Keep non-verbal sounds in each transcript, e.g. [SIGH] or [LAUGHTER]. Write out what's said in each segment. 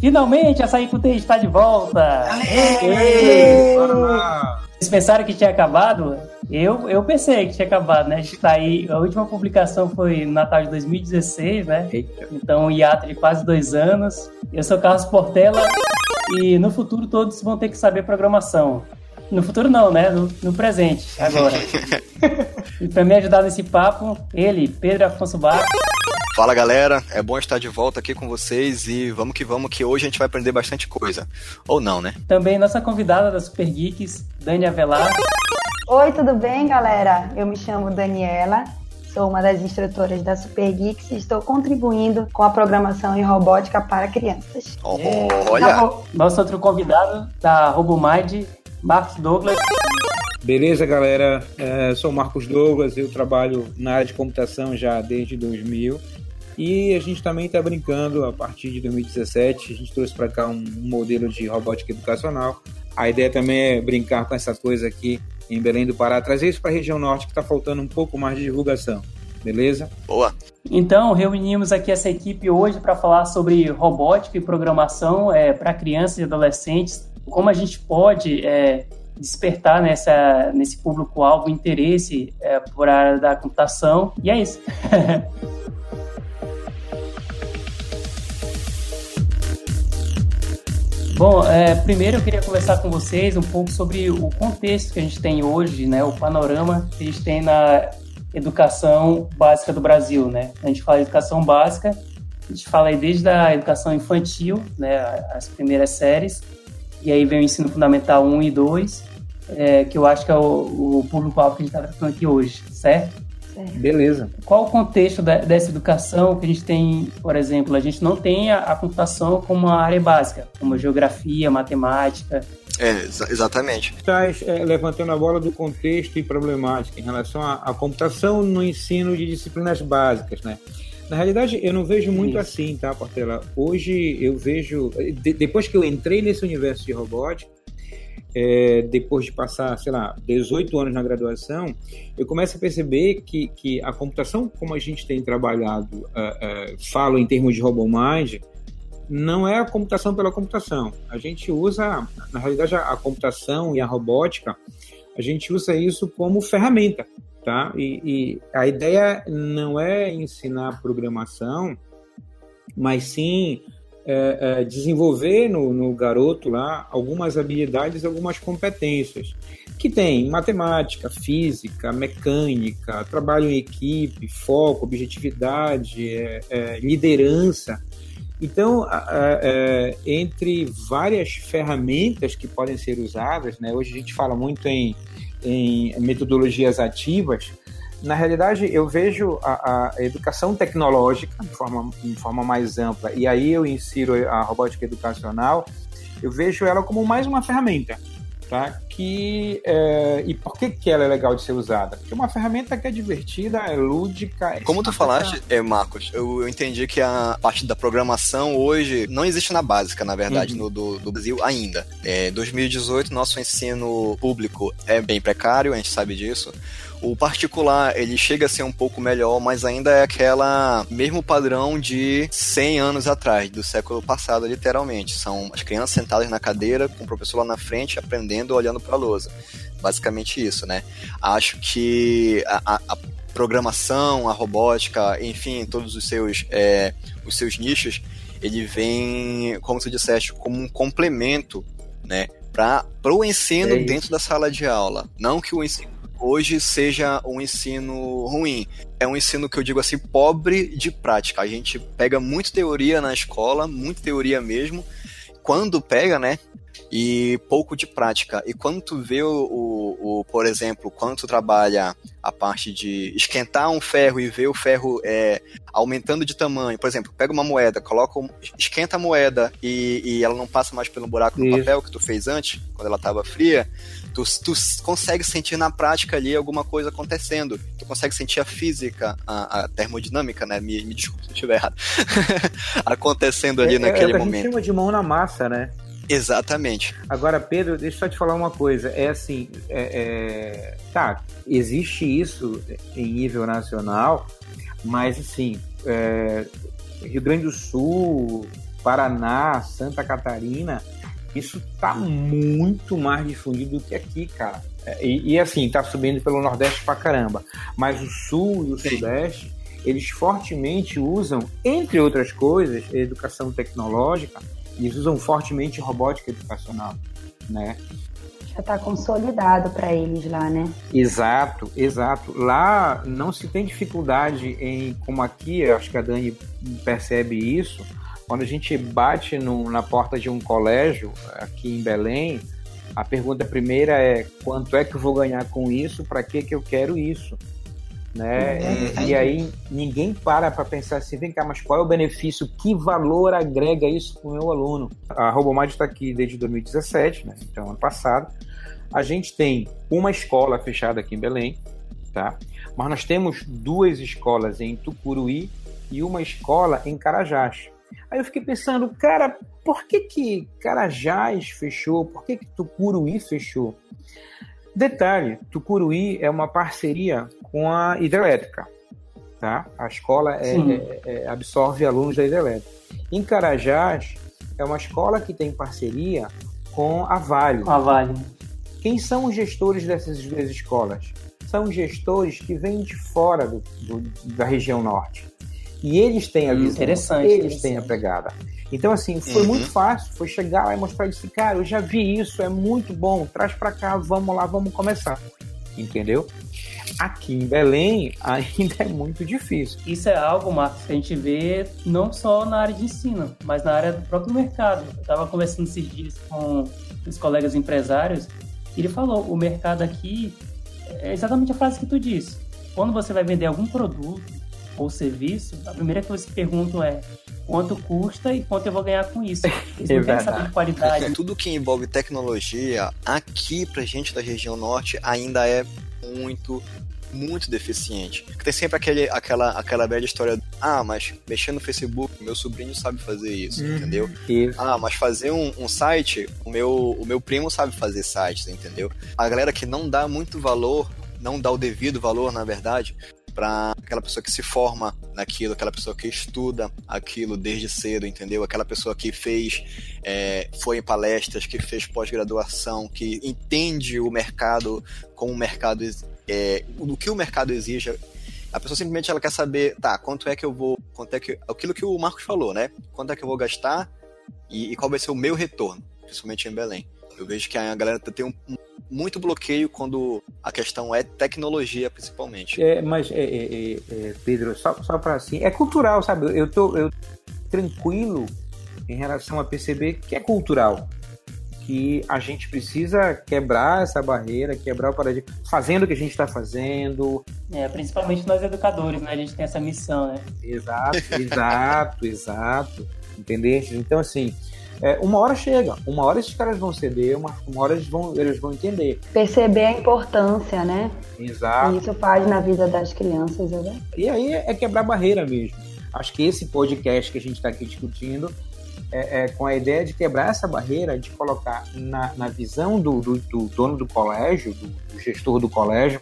Finalmente a Sair está de volta! Vocês pensaram que tinha acabado? Eu, eu pensei que tinha acabado, né? A gente tá aí. A última publicação foi no Natal de 2016, né? Então, hiato de quase dois anos. Eu sou Carlos Portela e no futuro todos vão ter que saber programação. No futuro não, né? No, no presente, agora. [LAUGHS] e para me ajudar nesse papo, ele, Pedro Afonso Bar. Fala galera, é bom estar de volta aqui com vocês e vamos que vamos que hoje a gente vai aprender bastante coisa. Ou não, né? Também nossa convidada da Super Geeks, Dani Avelar. Oi, tudo bem, galera? Eu me chamo Daniela, sou uma das instrutoras da Super Geeks e estou contribuindo com a programação em robótica para crianças. Oh, olha! Nosso outro convidado da RoboMind, Marcos Douglas. Beleza, galera? É, sou Marcos Douglas, eu trabalho na área de computação já desde 2000 e a gente também está brincando a partir de 2017. A gente trouxe para cá um modelo de robótica educacional. A ideia também é brincar com essa coisa aqui em Belém do Pará, trazer isso para a região norte que está faltando um pouco mais de divulgação. Beleza? Boa. Então, reunimos aqui essa equipe hoje para falar sobre robótica e programação é, para crianças e adolescentes. Como a gente pode é, despertar nessa, nesse público-alvo interesse é, por área da computação. E é isso. [LAUGHS] Bom, é, primeiro eu queria conversar com vocês um pouco sobre o contexto que a gente tem hoje, né, o panorama que a gente tem na educação básica do Brasil, né? A gente fala educação básica, a gente fala aí desde a educação infantil, né, as primeiras séries, e aí vem o ensino fundamental 1 e 2, é, que eu acho que é o, o público-alvo que a gente está tratando aqui hoje, certo? Beleza. Qual o contexto da, dessa educação que a gente tem, por exemplo, a gente não tem a, a computação como uma área básica, como geografia, matemática. É, ex exatamente. Estás é, levantando a bola do contexto e problemática em relação à, à computação no ensino de disciplinas básicas, né? Na realidade, eu não vejo muito Isso. assim, tá, Portela? Hoje eu vejo, de, depois que eu entrei nesse universo de robótica, é, depois de passar, sei lá, 18 anos na graduação, eu começo a perceber que, que a computação, como a gente tem trabalhado, uh, uh, falo em termos de RoboMind, não é a computação pela computação. A gente usa, na realidade, a, a computação e a robótica, a gente usa isso como ferramenta, tá? E, e a ideia não é ensinar programação, mas sim é, é, desenvolver no, no, garoto lá algumas habilidades, algumas competências que tem matemática, física, mecânica, trabalho em equipe, foco, objetividade, é, é liderança. Então, é, entre várias ferramentas que podem ser usadas, né, hoje a gente fala muito em, em metodologias ativas, na realidade, eu vejo a, a, educação tecnológica de forma, de forma mais ampla, e aí eu insiro a robótica educacional, eu vejo ela como mais uma ferramenta. Tá? Que, é, e por que, que ela é legal de ser usada? Porque é uma ferramenta que é divertida, é lúdica. É Como tu falaste, é, Marcos, eu, eu, entendi que a parte da programação hoje não existe na básica, na verdade, uhum. no, do, do, Brasil ainda. É, 2018, nosso ensino público é bem precário, a gente sabe disso. O particular, ele chega a ser um pouco melhor, mas ainda é aquela mesmo padrão de 100 anos atrás, do século passado, literalmente. São as crianças sentadas na cadeira, com o professor lá na frente, aprendendo, olhando para a lousa. Basicamente isso, né? Acho que a, a, programação, a robótica, enfim, todos os seus, é, os seus nichos, ele vem, como tu disseste, como um complemento, né? Para o ensino é dentro da sala de aula. Não que o ensino hoje seja um ensino ruim. É um ensino que eu digo assim, pobre de prática. A gente pega muito teoria na escola, muita teoria mesmo. Quando pega, né? E pouco de prática. E quando tu vê o, o, o, por exemplo, quando tu trabalha a parte de esquentar um ferro e ver o ferro é, aumentando de tamanho, por exemplo, pega uma moeda, coloca, esquenta a moeda e, e ela não passa mais pelo buraco do papel que tu fez antes, quando ela estava fria, tu, tu consegue sentir na prática ali alguma coisa acontecendo. Tu consegue sentir a física, a, a termodinâmica, né? Me, me desculpa se eu estiver errado. [LAUGHS] acontecendo ali é, naquele é, é, momento. A gente chama de mão na massa, né? Exatamente. Agora, Pedro, deixa eu só te falar uma coisa. É assim, é, é... tá, existe isso em nível nacional, mas assim, é... Rio Grande do Sul, Paraná, Santa Catarina, isso tá muito mais difundido do que aqui, cara. É, e, e assim, tá subindo pelo Nordeste pra caramba. Mas o Sul e o Sim. Sudeste, eles fortemente usam, entre outras coisas, educação tecnológica, eles usam fortemente robótica educacional, né? Já está consolidado para eles lá, né? Exato, exato. Lá não se tem dificuldade em, como aqui, acho que a Dani percebe isso, quando a gente bate no, na porta de um colégio aqui em Belém, a pergunta primeira é quanto é que eu vou ganhar com isso, para que que eu quero isso, né? Uhum. E, e, aí ninguém para para pensar assim, vem cá, mas qual é o benefício, que valor agrega isso para o meu aluno? A Robomad está aqui desde 2017, né? Então ano passado. A gente tem uma escola fechada aqui em Belém, tá? Mas nós temos duas escolas em Tucuruí e uma escola em Carajás. Aí eu fiquei pensando, cara, por que que Carajás fechou? Por que que Tucuruí fechou? Detalhe, Tucuruí é uma parceria com a hidrelétrica, tá? A escola é, é, é, absorve alunos da hidrelétrica. Em Carajás, é uma escola que tem parceria com a Vale. A Vale. Quem são os gestores dessas duas escolas? São gestores que vêm de fora do, do, da região norte. E eles têm a visão, interessante, eles interessante. têm a pegada. Então, assim, foi uhum. muito fácil, foi chegar lá e mostrar isso, cara, eu já vi isso, é muito bom, traz para cá, vamos lá, vamos começar. Entendeu? Aqui em Belém [LAUGHS] ainda é muito difícil. Isso é algo, Marcos, que a gente vê não só na área de ensino, mas na área do próprio mercado. Eu estava conversando esses dias com os colegas empresários e ele falou: o mercado aqui é exatamente a frase que tu disse. Quando você vai vender algum produto, ou serviço, a primeira coisa que perguntam é quanto custa e quanto eu vou ganhar com isso. [LAUGHS] Eles é não querem saber de qualidade. Tudo que envolve tecnologia, aqui pra gente da região norte, ainda é muito muito deficiente. Tem sempre aquele, aquela, aquela velha história, ah, mas mexer no Facebook, meu sobrinho sabe fazer isso, uhum, entendeu? Isso. Ah, mas fazer um, um, site, o meu, o meu primo sabe fazer sites, entendeu? A galera que não dá muito valor, não dá o devido valor, na verdade, para aquela pessoa que se forma naquilo, aquela pessoa que estuda aquilo desde cedo, entendeu? Aquela pessoa que fez, é, foi em palestras, que fez pós-graduação, que entende o mercado como o mercado, é, do que o mercado exige. A pessoa simplesmente ela quer saber, tá, quanto é que eu vou, quanto é que, aquilo que o Marcos falou, né? Quanto é que eu vou gastar e, e qual vai ser o meu retorno, principalmente em Belém. Eu vejo que a galera tem um, muito bloqueio quando a questão é tecnologia, principalmente. É, mas, é, é, é, é Pedro, só, só para assim, é cultural, sabe? Eu tô eu, tranquilo em relação a perceber que é cultural. Que a gente precisa quebrar essa barreira, quebrar o paradigma, fazendo o que a gente está fazendo. É, principalmente nós educadores, né? A gente tem essa missão, né? Exato, [LAUGHS] exato, exato. Entendeu? Então, assim, é, uma hora chega, uma hora esses caras vão ceder, uma, uma hora eles vão, eles vão entender. Perceber a importância, né? Exato. E isso faz na vida das crianças, né? E aí é quebrar barreira mesmo. Acho que esse podcast que a gente está aqui discutindo é, é, com a ideia de quebrar essa barreira, de colocar na, na visão do, do, do, dono do colégio, do, do gestor do colégio,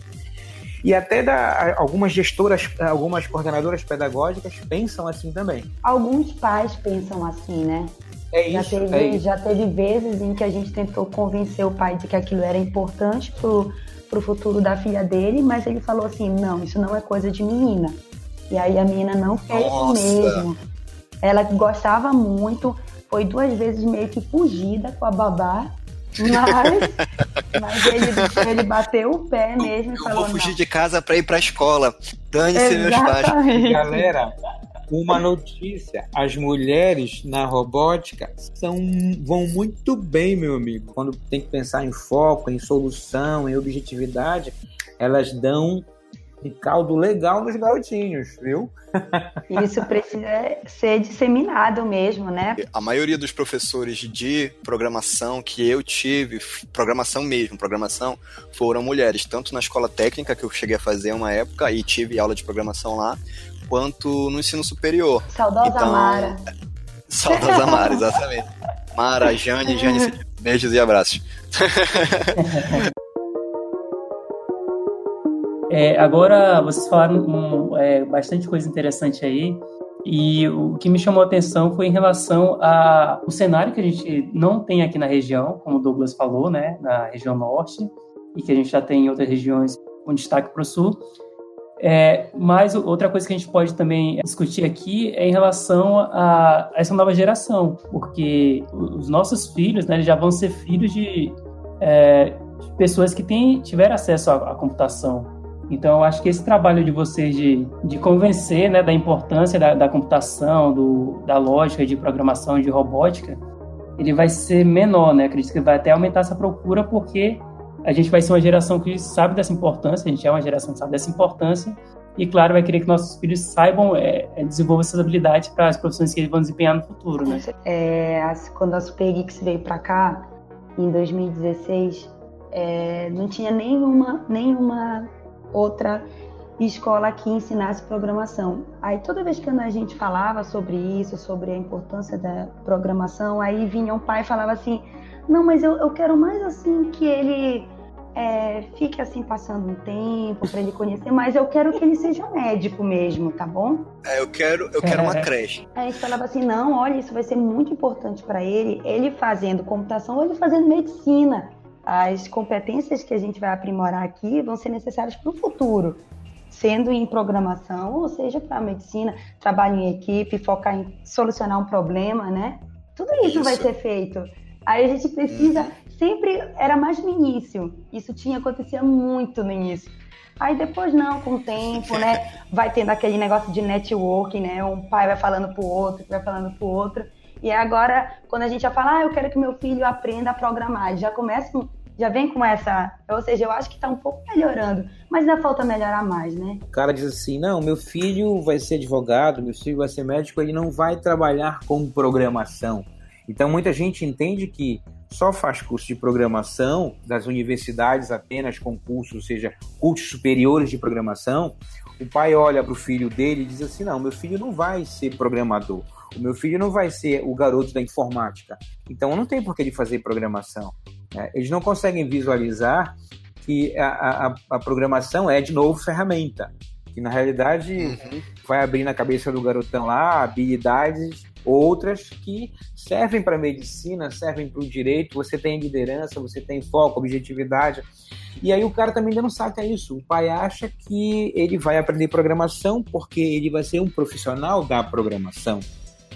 e até da, algumas gestoras, algumas coordenadoras pedagógicas pensam assim também. Alguns pais pensam assim, né? É isso, já, teve, é isso. já teve vezes em que a gente tentou convencer o pai de que aquilo era importante pro, pro futuro da filha dele, mas ele falou assim, não, isso não é coisa de menina. E aí a menina não fez Nossa. mesmo. Ela gostava muito, foi duas vezes meio que fugida com a babá, mas, [LAUGHS] mas ele, ele bateu o pé mesmo e Eu falou. vou fugir não. de casa para ir pra escola. Dane-se meus pais. Galera, uma notícia: as mulheres na robótica são, vão muito bem, meu amigo. Quando tem que pensar em foco, em solução, em objetividade, elas dão um caldo legal nos garotinhos, viu? Isso precisa ser disseminado mesmo, né? A maioria dos professores de programação que eu tive, programação mesmo, programação, foram mulheres, tanto na escola técnica que eu cheguei a fazer uma época e tive aula de programação lá, quanto no ensino superior. Saudosa então, Mara. [LAUGHS] Saudosa Mara, exatamente. Mara, Jane, Jane, [LAUGHS] beijos e abraços. [LAUGHS] É, agora, vocês falaram um, é, bastante coisa interessante aí. E o que me chamou a atenção foi em relação ao cenário que a gente não tem aqui na região, como o Douglas falou, né, na região norte, e que a gente já tem em outras regiões com destaque para o sul. É, mas outra coisa que a gente pode também discutir aqui é em relação a, a essa nova geração, porque os nossos filhos né, já vão ser filhos de, é, de pessoas que têm, tiveram acesso à, à computação. Então, eu acho que esse trabalho de vocês de, de convencer né, da importância da, da computação, do, da lógica de programação de robótica, ele vai ser menor, né? Acredito que vai até aumentar essa procura, porque a gente vai ser uma geração que sabe dessa importância, a gente é uma geração que sabe dessa importância, e claro, vai querer que nossos filhos saibam, é, é desenvolver essas habilidades para as profissões que eles vão desempenhar no futuro, né? É, quando a Super veio para cá, em 2016, é, não tinha nenhuma, nenhuma outra escola que ensinasse programação. Aí toda vez que a gente falava sobre isso, sobre a importância da programação, aí vinha um pai e falava assim, não, mas eu, eu quero mais assim que ele é, fique assim passando um tempo para ele conhecer, mas eu quero que ele seja médico mesmo, tá bom? É, eu quero, eu quero uma creche. Aí a gente falava assim, não, olha, isso vai ser muito importante para ele, ele fazendo computação ou ele fazendo medicina as competências que a gente vai aprimorar aqui vão ser necessárias para o futuro, sendo em programação, ou seja, para a medicina, trabalho em equipe, focar em solucionar um problema, né? Tudo isso, isso. vai ser feito. Aí a gente precisa, uhum. sempre era mais no início, isso tinha acontecia muito no início. Aí depois não, com o tempo, né? [LAUGHS] Vai tendo aquele negócio de networking, né? Um pai vai falando pro outro, vai falando pro outro. E agora, quando a gente já fala, ah, eu quero que meu filho aprenda a programar, já começa, já vem com essa. Ou seja, eu acho que está um pouco melhorando, mas ainda falta melhorar mais, né? O cara diz assim: não, meu filho vai ser advogado, meu filho vai ser médico, ele não vai trabalhar com programação. Então, muita gente entende que só faz curso de programação das universidades apenas com cursos, ou seja, cursos superiores de programação. O pai olha para o filho dele e diz assim: não, meu filho não vai ser programador o meu filho não vai ser o garoto da informática. Então não tem por que ele fazer programação. Né? Eles não conseguem visualizar que a, a, a, programação é, de novo, ferramenta. Que na realidade uhum. vai abrir na cabeça do garotão lá habilidades outras que servem para a medicina, servem para o direito. Você tem liderança, você tem foco, objetividade. E aí o cara também ainda não saca isso. O pai acha que ele vai aprender programação porque ele vai ser um profissional da programação.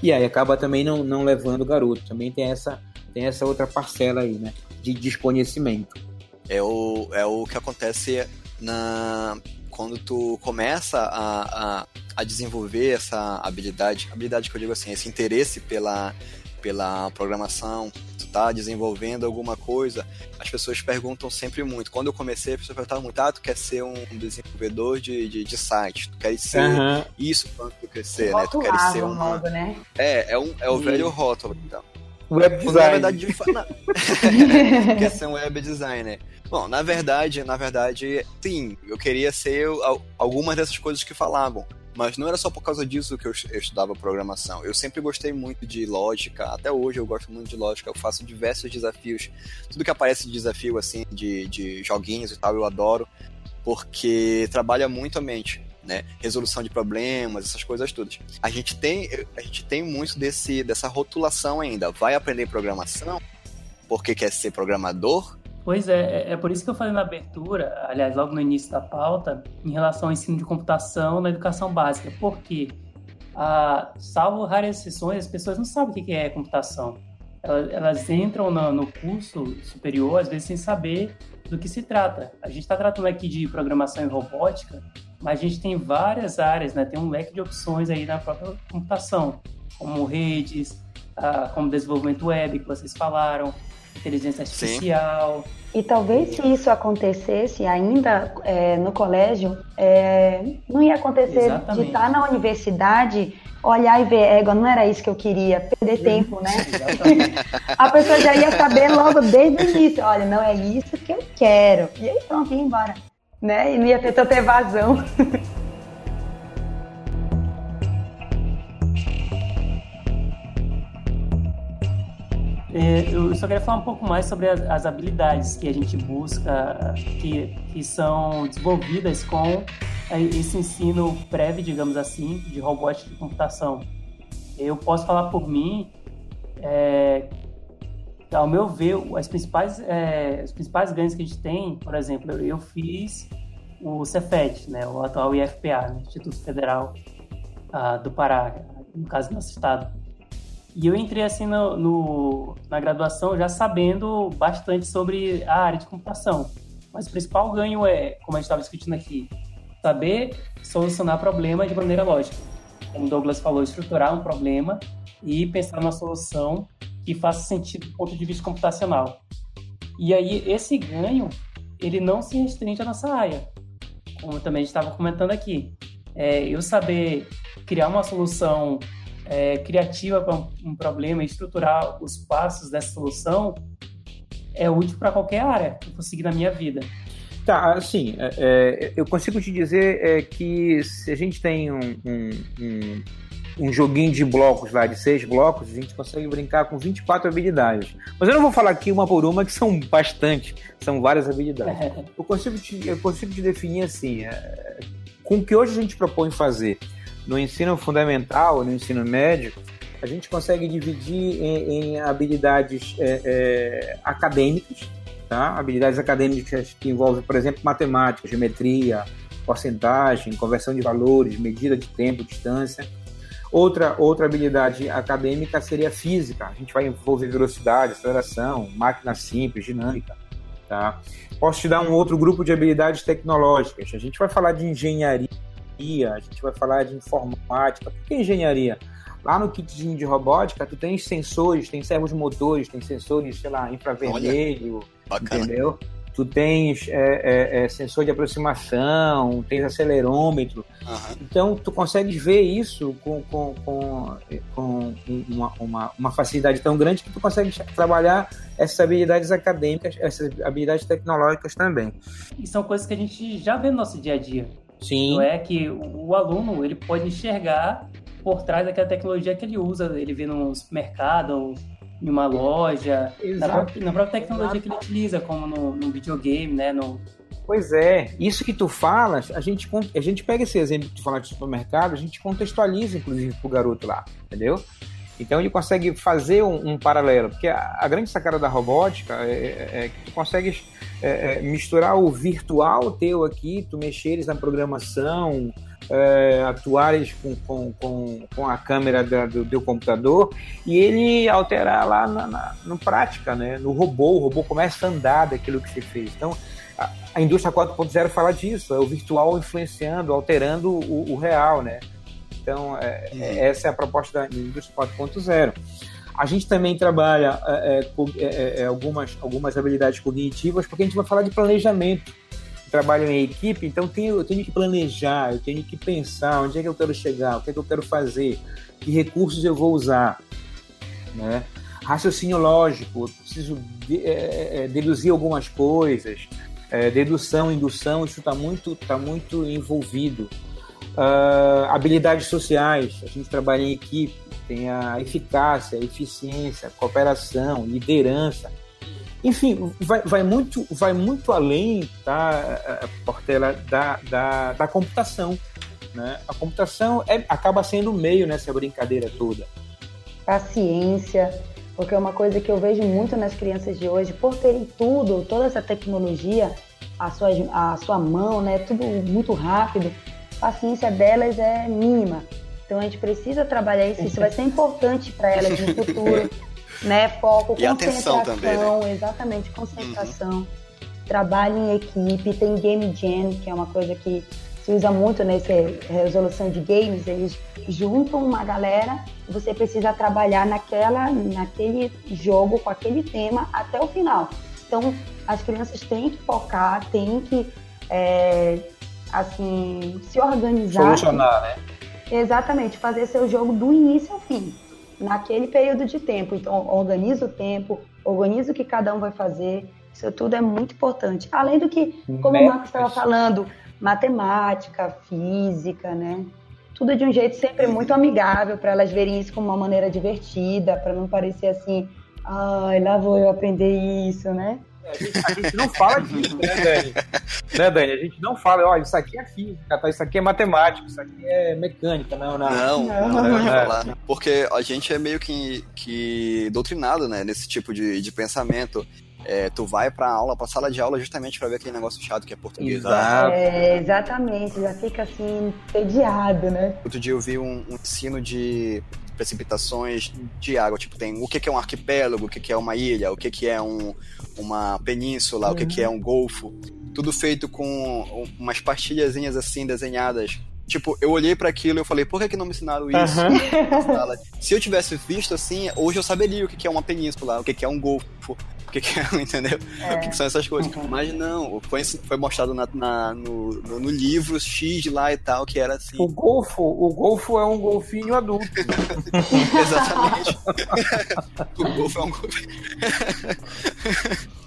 E aí acaba também não, não levando o garoto. Também tem essa, tem essa outra parcela aí, né? De desconhecimento. É o, é o que acontece na quando tu começa a, a, a desenvolver essa habilidade, habilidade que eu digo assim, esse interesse pela, pela programação, tu tá desenvolvendo alguma coisa, as pessoas perguntam sempre muito. Quando eu comecei, as pessoas perguntavam muito, ah, tu quer ser um desenvolvedor de, de, de site, tu quer ser uhum. isso quando tu crescer, né? Tu quer ser. Modo, né? É, é, um, é o velho rótulo, então. Web design. Na verdade, [LAUGHS] quer ser um web designer. Bom, na verdade, na verdade, sim, eu queria ser algumas dessas coisas que falavam. Mas não era só por causa disso que eu, eu estudava programação. Eu sempre gostei muito de lógica, até hoje eu gosto muito de lógica. Eu faço diversos desafios. Tudo que aparece de desafio, assim, de, de joguinhos e tal, eu adoro, porque trabalha muito a mente. Né? Resolução de problemas, essas coisas todas. A gente tem, a gente tem muito desse, dessa rotulação ainda. Vai aprender programação porque quer ser programador Pois é, é, é por isso que eu falei na abertura, aliás, logo no início da pauta, em relação ao ensino de computação na educação básica. Porque, ah, salvo raras exceções, as pessoas não sabem o que é computação. Elas, elas entram no, no curso superior, às vezes, sem saber do que se trata. A gente está tratando aqui de programação e robótica, mas a gente tem várias áreas, né? tem um leque de opções aí na própria computação, como redes, ah, como desenvolvimento web, que vocês falaram, inteligência artificial. Sim. E talvez se isso acontecesse ainda é, no colégio, é, não ia acontecer Exatamente. de estar na universidade, olhar e ver, égua, não era isso que eu queria, perder tempo, né? [LAUGHS] A pessoa já ia saber logo desde o início, olha, não é isso que eu quero. E aí pronto, ia embora. Né? E não ia ter tanta evasão. [LAUGHS] É, eu só queria falar um pouco mais sobre as, habilidades que a gente busca, que, que são desenvolvidas com esse ensino prévio, digamos assim, de robótica de computação. Eu posso falar por mim, é, ao meu ver, as principais, é, os principais ganhos que a gente tem, por exemplo, eu fiz o Cefet, né, o atual IFPA, né, Instituto Federal uh, do Pará, no caso do nosso estado. E eu entrei assim no, no, na graduação já sabendo bastante sobre a área de computação. Mas o principal ganho é, como a gente estava discutindo aqui, saber solucionar problemas de maneira lógica. Como o Douglas falou, estruturar um problema e pensar numa solução que faça sentido do ponto de vista computacional. E aí, esse ganho, ele não se restringe à nossa área, como também estava comentando aqui. É, eu saber criar uma solução é, criativa para um, um, problema estruturar os passos dessa solução é útil para qualquer área que eu for seguir na minha vida. Tá, assim, é, é, eu consigo te dizer é, que se a gente tem um, um, um, joguinho de blocos lá, de seis blocos, a gente consegue brincar com 24 habilidades. Mas eu não vou falar aqui uma por uma, que são bastante, são várias habilidades. É. [LAUGHS] Eu, consigo te, eu consigo te definir assim, é, com o que hoje a gente propõe fazer no ensino fundamental, no ensino médio, a gente consegue dividir em, em habilidades é, acadêmicas, tá? habilidades acadêmicas que envolvem, por exemplo, matemática, geometria, porcentagem, conversão de valores, medida de tempo, distância. Outra, outra habilidade acadêmica seria física. A gente vai envolver velocidade, aceleração, máquina simples, dinâmica. Tá? Posso te dar um outro grupo de habilidades tecnológicas. A gente vai falar de engenharia, a gente vai falar de informática. Por que engenharia? Lá no kitzinho de robótica, tu tem sensores, tem servos motores, tem sensores, sei lá, infravermelho, Bacana. entendeu? Tu tens é, é, é, sensor de aproximação, tens acelerômetro. Uhum. Então, tu consegues ver isso com, com, com, com uma, uma, uma, facilidade tão grande que tu consegues trabalhar essas habilidades acadêmicas, essas habilidades tecnológicas também. E são coisas que a gente já vê no nosso dia a dia. Sim. Não é que o, o aluno ele pode enxergar por trás daquela tecnologia que ele usa. Ele vê no supermercado, em uma loja, na própria, na própria, tecnologia Exato. que ele utiliza, como no, no, videogame, né? No... Pois é, isso que tu falas, a gente, a gente pega esse exemplo que tu de supermercado, a gente contextualiza, inclusive, pro garoto lá, entendeu? Então ele consegue fazer um, um paralelo, porque a, a, grande sacada da robótica é, é, é que tu consegues é, é, misturar o virtual teu aqui, tu mexeres na programação, é, atuares com, com, com, com, a câmera da, do teu computador e ele alterar lá na, na, no prática, né? no robô. O robô começa a andar daquilo que você fez. Então, a, a indústria 4.0 fala disso, é o virtual influenciando, alterando o, o real, né? Então, é, é, essa é a proposta da indústria 4.0. A gente também trabalha é, é, é, é, algumas, algumas habilidades cognitivas, porque a gente vai falar de planejamento trabalho em equipe, então tenho, eu tenho que planejar, eu tenho que pensar onde é que eu quero chegar, o que é que eu quero fazer, que recursos eu vou usar, né? Raciocínio lógico, preciso de, é, é, deduzir algumas coisas, é, dedução, indução, isso está muito, tá muito envolvido. Uh, habilidades sociais, a gente trabalha em equipe, tem a eficácia, a eficiência, cooperação, liderança. Enfim, vai, vai, muito, vai muito além, tá, Portela, da, da, da computação. Né? A computação é, acaba sendo o meio nessa brincadeira toda. Paciência, porque é uma coisa que eu vejo muito nas crianças de hoje, por terem tudo, toda essa tecnologia à sua, à sua mão, né? tudo muito rápido, a paciência delas é mínima. Então a gente precisa trabalhar isso, isso vai ser importante para elas no futuro. [LAUGHS] né? Foco, e concentração, também, né? exatamente, concentração. Uhum. Trabalho em equipe, tem game jam, que é uma coisa que se usa muito nessa resolução de games, eles juntam uma galera e você precisa trabalhar naquela, naquele jogo com aquele tema até o final. Então, as crianças têm que focar, têm que é, assim se organizar. Solucionar, né? Exatamente, fazer seu jogo do início ao fim naquele período de tempo. Então, organiza o tempo, organiza o que cada um vai fazer. Isso tudo é muito importante. Além do que, como o Marcos estava falando, matemática, física, né? Tudo de um jeito sempre muito amigável para elas verem isso como uma maneira divertida, para não parecer assim, ai, lá vou eu aprender isso, né? A gente, a gente não fala disso, né, Dani? [LAUGHS] né, Dani? A gente não fala, olha, isso aqui é física, tá? isso aqui é matemática, isso aqui é mecânica, não, não. Não, não, não, não, não falar. Porque a gente é meio que, que doutrinado, né, nesse tipo de, de pensamento. É, tu vai pra aula, pra sala de aula justamente para ver aquele negócio chato que é português. Exato. É, exatamente, já fica assim, tediado, né? Outro dia eu vi um, um ensino de precipitações de água. Tipo, tem o que é um arquipélago, o que é uma ilha, o que é um, uma península, uhum. o que é um golfo. Tudo feito com umas pastilhazinhas assim desenhadas Tipo, eu olhei para aquilo e eu falei, por que, que não me ensinaram isso? Uhum. [LAUGHS] Se eu tivesse visto assim, hoje eu saberia o que é uma península, o que é um golfo, o que é, [LAUGHS] entendeu? É. O que são essas coisas. Uhum. Mas não, foi, foi mostrado na, na no, no, no, livro X lá e tal, que era assim. O golfo, o golfo é um golfinho adulto. [LAUGHS] Exatamente. [LAUGHS] o golfo é um golfinho.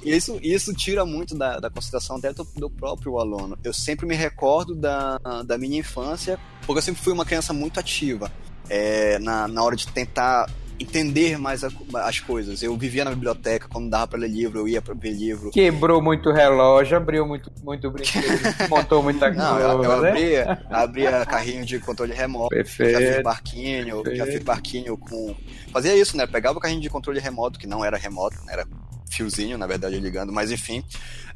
Isso, isso tira muito da, da consideração até do, do, próprio aluno. Eu sempre me recordo da, da minha infância, porque eu sempre fui uma criança muito ativa. É, na, na hora de tentar entender mais a, as coisas. Eu vivia na biblioteca, quando dava para ler livro, eu ia para ver livro. Quebrou muito relógio, abriu muito, muito [LAUGHS] brinquedo, montou muita coisa. Não, eu, eu né? abria, abria carrinho de controle remoto, Perfeito. já fiz barquinho, Perfeito. já fiz barquinho com... Fazia isso, né? Pegava o carrinho de controle remoto, que não era remoto, era fiozinho, na verdade, ligando, mas enfim.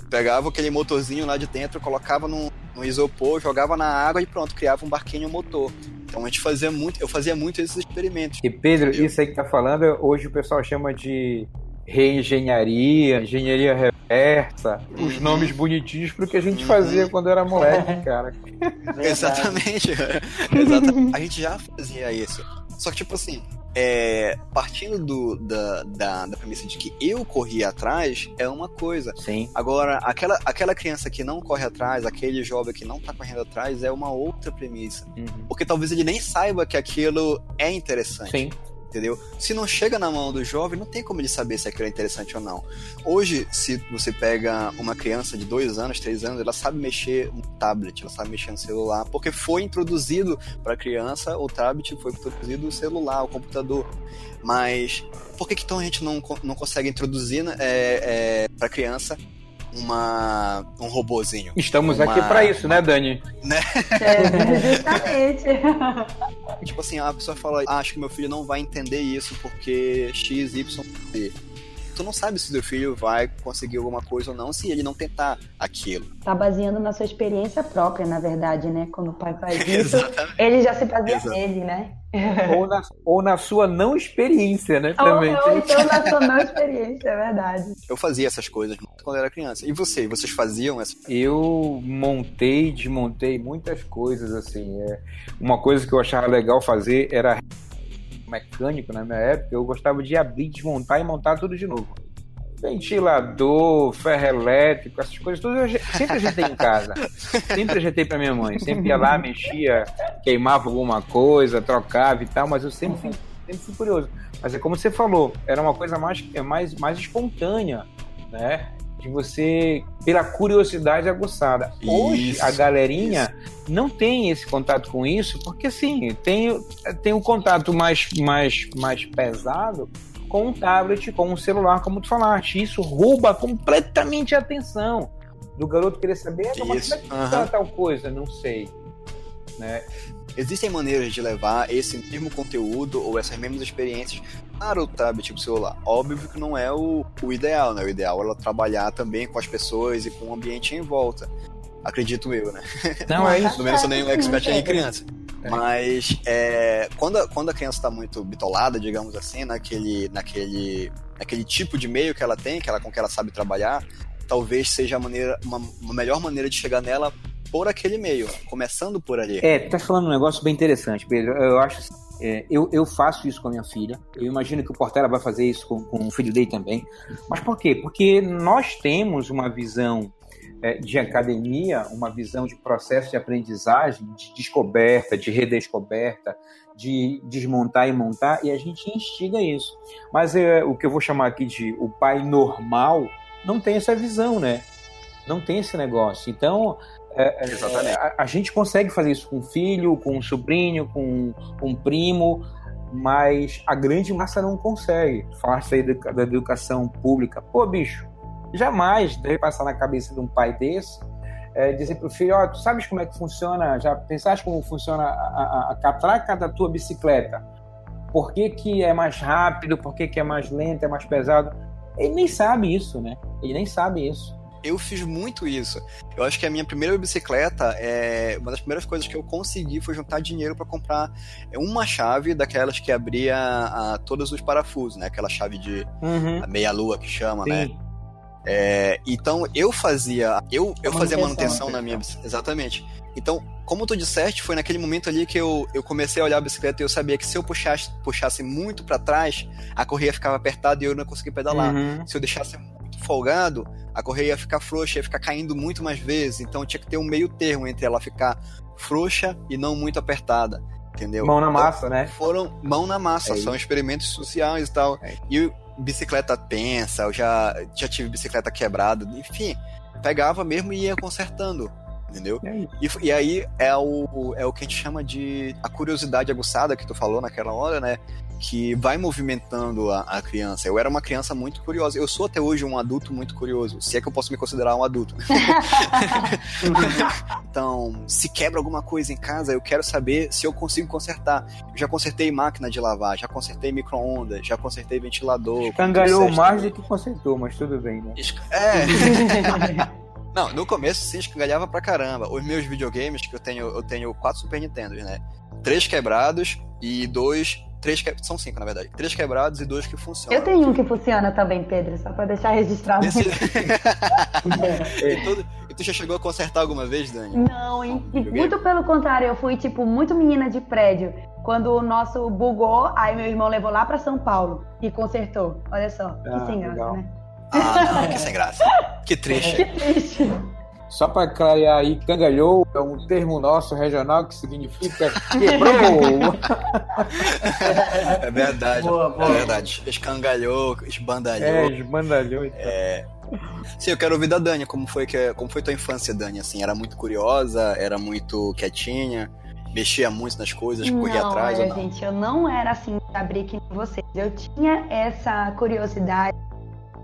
Pegava aquele motorzinho lá de dentro, colocava no, no isopor, jogava na água e pronto, criava um barquinho motor. Então a gente fazia muito, eu fazia muito esses experimentos. E Pedro, isso aí que tá falando, hoje o pessoal chama de reengenharia, engenharia reversa, uhum. os nomes bonitinhos pro que a gente fazia uhum. quando era moleque, [LAUGHS] cara. Exatamente. [LAUGHS] Exatamente. A gente já fazia isso. Só que, tipo assim, é, partindo do, da, da, da, premissa de que eu corri atrás é uma coisa. Sim. Agora, aquela, aquela criança que não corre atrás, aquele jovem que não tá correndo atrás, é uma outra premissa. Uhum. Porque talvez ele nem saiba que aquilo é interessante. Sim entendeu? Se não chega na mão do jovem, não tem como ele saber se aquilo é interessante ou não. Hoje, se você pega uma criança de dois anos, três anos, ela sabe mexer no tablet, ela sabe mexer no celular, porque foi introduzido para a criança o tablet, foi introduzido o celular, o computador. Mas por que, então a gente não, não consegue introduzir né, é, é, para a criança uma, um robozinho. Estamos uma, aqui para isso, né, Dani? Né? É, justamente. [LAUGHS] tipo assim, a pessoa fala, ah, acho que meu filho não vai entender isso porque X, Y, Z tu não sabe se teu filho vai conseguir alguma coisa ou não se ele não tentar aquilo. Tá baseando na sua experiência própria, na verdade, né? Quando o pai faz [LAUGHS] isso, ele já se baseia nele, né? ou, na, ou na sua não experiência, né? Também. Ou, ou então na sua não experiência, é verdade. Eu fazia essas coisas quando era criança. E você? Vocês faziam essa? Eu montei, desmontei muitas coisas, assim. É, uma coisa que eu achava legal fazer era mecânico na minha época, eu gostava de abrir, desmontar e montar tudo de novo. Ventilador, ferro elétrico, essas coisas todas eu sempre ajeitei em casa. Sempre ajeitei para minha mãe. Sempre ia lá, mexia, queimava alguma coisa, trocava e tal, mas eu sempre fui, sempre fui curioso. Mas é como você falou, era uma coisa mais, é mais, mais espontânea, né? De você, pela curiosidade aguçada. Hoje, isso, a galerinha isso. não tem esse contato com isso, porque assim, tem, tem um contato mais, mais, mais pesado com um tablet, com um celular, como tu falaste. Isso rouba completamente a atenção do garoto querer saber, mas como é que uhum. tal coisa? Não sei. Né? Existem maneiras de levar esse mesmo conteúdo ou essas mesmas experiências o tablet o celular. Óbvio que não é o, o ideal, né? O ideal é ela trabalhar também com as pessoas e com o ambiente em volta. Acredito eu, né? [LAUGHS] Não, é isso. Pelo menos eu nem um expert em criança. É. Mas é, quando, a, quando a criança está muito bitolada, digamos assim, naquele, naquele, naquele tipo de meio que ela tem, que ela, com que ela sabe trabalhar, talvez seja a maneira, uma, uma melhor maneira de chegar nela por aquele meio, começando por ali. É, tá falando um negócio bem interessante, Pedro. Eu acho é, eu, eu, faço isso com a minha filha. Eu imagino que o Portela vai fazer isso com, com o filho dele também. Mas por quê? Porque nós temos uma visão é, de academia, uma visão de processo de aprendizagem, de descoberta, de redescoberta, de desmontar e montar, e a gente instiga isso. Mas é, o que eu vou chamar aqui de o pai normal não tem essa visão, né? Não tem esse negócio. Então, é, é, a, a, gente consegue fazer isso com um filho, com um sobrinho, com, com um primo, mas a grande massa não consegue. Isso aí da, da educação pública. Pô, bicho, jamais deve passar na cabeça de um pai desse é, dizer para o filho, ó, oh, tu sabes como é que funciona, já pensaste como funciona a, a, a catraca da tua bicicleta? Por que, que é mais rápido, por que, que é mais lento, é mais pesado? Ele nem sabe isso, né? Ele nem sabe isso. Eu fiz muito isso. Eu acho que a minha primeira bicicleta, é uma das primeiras coisas que eu consegui foi juntar dinheiro para comprar uma chave daquelas que abria a, todos os parafusos, né? Aquela chave de uhum. meia-lua que chama, né? Sim. né? É, então eu fazia, eu, eu fazia manutenção na minha bicicleta. Exatamente. Então, como tu disseste, foi naquele momento ali que eu, eu comecei a olhar a bicicleta e eu sabia que se eu puxasse, puxasse muito para trás, a correia ficava apertada e eu não conseguia pedalar. Uhum. Se eu deixasse muito folgado, a correia ia ficar frouxa, ia ficar caindo muito mais vezes. Então tinha que ter um meio termo entre ela ficar frouxa e não muito apertada. Entendeu? Mão na então, massa, né? Foram mão na massa, é são experimentos sociais e tal. É. E bicicleta tensa, eu já, já tive bicicleta quebrada, enfim, pegava mesmo e ia consertando, entendeu? E, e, aí é o, é o que a gente chama de a curiosidade aguçada que tu falou naquela hora, né? que vai movimentando a, a, criança. Eu era uma criança muito curiosa. Eu sou até hoje um adulto muito curioso, se é que eu posso me considerar um adulto. [LAUGHS] então, se quebra alguma coisa em casa, eu quero saber se eu consigo consertar. Eu já consertei máquina de lavar, já consertei micro-ondas, já consertei ventilador. Escangalhou mais do que consertou, mas tudo bem, né? É. [LAUGHS] Não, no começo sim, escangalhava pra caramba. Os meus videogames, que eu tenho, eu tenho quatro Super Nintendo, né? Três quebrados e dois Três que... São cinco, na verdade. Três quebrados e dois que funcionam. Eu tenho um que funciona também, Pedro, só pra deixar registrado. Esse... [LAUGHS] [LAUGHS] e, tu, e, tu, já chegou a consertar alguma vez, Dani? Não, e, muito pelo contrário, eu fui, tipo, muito menina de prédio. Quando o nosso bugou, aí meu irmão levou lá pra São Paulo e consertou. Olha só, ah, que sem graça, né? Ah, não, que sem graça. Que triste. Que triste. Só para clarear aí, cangalhou é um termo nosso regional que significa quebrou. é verdade, boa, boa. é verdade. Escangalhou, esbandalhou. É, esbandalhou. Então. É... Sim, eu quero ouvir da Dani, como foi, que, como foi tua infância, Dani? Assim, era muito curiosa, era muito quietinha, mexia muito nas coisas, corria não, atrás? Olha, gente, eu não era assim, abrir que vocês. Eu tinha essa curiosidade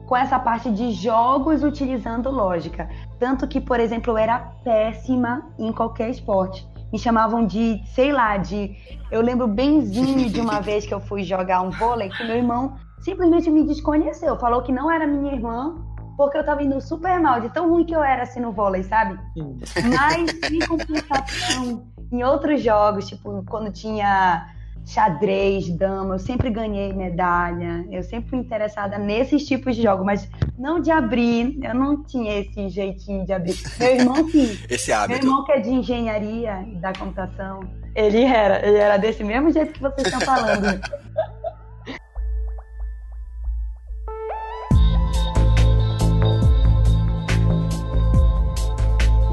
com essa parte de jogos utilizando lógica. Tanto que, por exemplo, eu era péssima em qualquer esporte. Me chamavam de, sei lá, de. Eu lembro benzinho de uma [LAUGHS] vez que eu fui jogar um vôlei que meu irmão simplesmente me desconheceu. Falou que não era minha irmã, porque eu tava indo super mal, de tão ruim que eu era assim no vôlei, sabe? Mas em compensação, em outros jogos, tipo, quando tinha xadrez, dama, eu sempre ganhei medalha, eu sempre fui interessada nesses tipos de jogos, mas não de abrir, eu não tinha esse jeitinho de abrir. Meu irmão sim. [LAUGHS] esse hábito. Meu irmão que é de engenharia da computação, ele era, ele era desse mesmo jeito que vocês estão falando. [LAUGHS]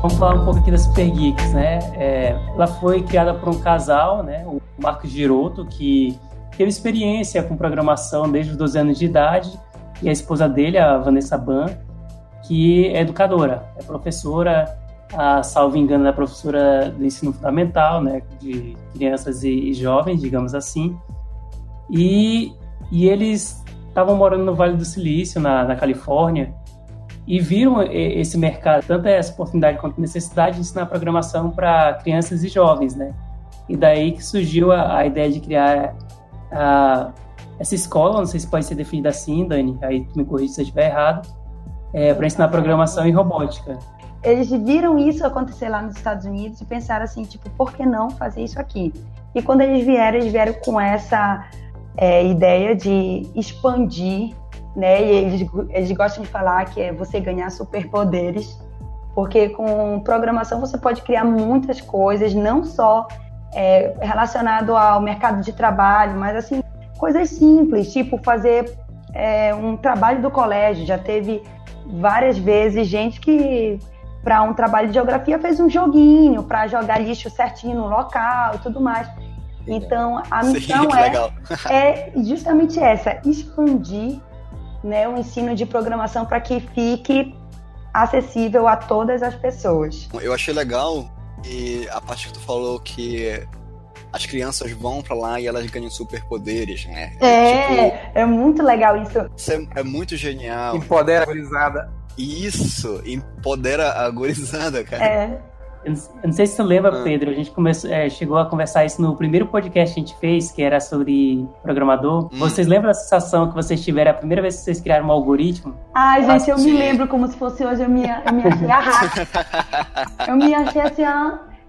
Vamos falar um pouco aqui da Super Geeks, né? É, ela foi criada por um casal, né? O Marcos Giroto, que teve experiência com programação desde os 12 anos de idade, e a esposa dele, a Vanessa Ban, que é educadora, é professora, a, salvo engano, é professora do ensino fundamental, né? De crianças e, e jovens, digamos assim. E, e eles estavam morando no Vale do Silício, na, na Califórnia, e viram esse mercado, tanto essa oportunidade quanto necessidade de ensinar programação para crianças e jovens, né? E daí que surgiu a, a ideia de criar a, essa escola, não sei se pode ser definida assim, Dani, aí tu me corrija se eu estiver errado, é, para ensinar programação e robótica. Eles viram isso acontecer lá nos Estados Unidos e pensaram assim, tipo, por que não fazer isso aqui? E quando eles vieram, eles vieram com essa é, ideia de expandir né? E eles, eles gostam de falar que é você ganhar superpoderes, porque com programação você pode criar muitas coisas, não só é, relacionado ao mercado de trabalho, mas assim coisas simples, tipo fazer é, um trabalho do colégio. Já teve várias vezes gente que para um trabalho de geografia fez um joguinho para jogar lixo certinho no local e tudo mais. Então a missão Sim, é, [LAUGHS] é justamente essa, expandir né, o ensino de programação para que fique acessível a todas as pessoas. Eu achei legal e a parte que tu falou que as crianças vão para lá e elas ganham superpoderes, né? É, tipo, é muito legal isso. Isso é, é muito genial. Empodera a Isso, empodera a gurizada, cara. É. Eu não sei se você lembra, ah. Pedro, a gente começou, é, chegou a conversar isso no primeiro podcast que a gente fez, que era sobre programador. Hum. Vocês lembram da sensação que vocês tiveram a primeira vez que vocês criaram um algoritmo? Ai, gente, eu sim. me lembro como se fosse hoje, eu me, eu me achei a [LAUGHS] Eu me achei assim,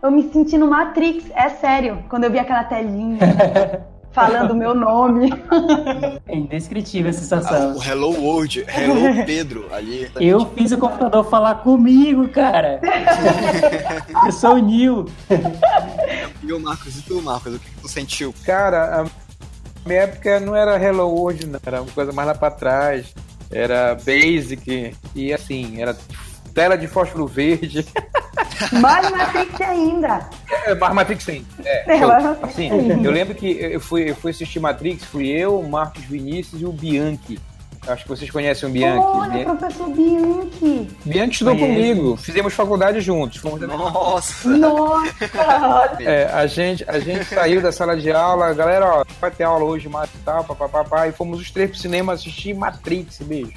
eu me senti no Matrix, é sério, quando eu vi aquela telinha. [LAUGHS] falando o meu nome. É indescritível a sensação. Ah, o Hello World, Hello Pedro ali. Eu fiz o computador falar comigo, cara. [LAUGHS] Eu sou o Nil. E o Marcos, e tu, Marcos, o que, que tu sentiu? Cara, a minha época não era Hello World, não. Era uma coisa mais lá pra trás. Era Basic. E assim, era tela de fósforo verde. [LAUGHS] Mais Matrix ainda. É, mais Matrix sim. É, é eu, assim, eu lembro que eu fui, eu fui assistir Matrix, fui eu, o Marcos Vinícius e o Bianchi. Acho que vocês conhecem o Bianchi. Olha, né? professor Bianchi. Bianchi estudou comigo. Fizemos faculdade juntos. Fomos... Nossa! Nossa! É, a, gente, a gente saiu da sala de aula, galera, ó, vai ter aula hoje, mais e tal, papapá, e fomos os três pro cinema assistir Matrix, beijo.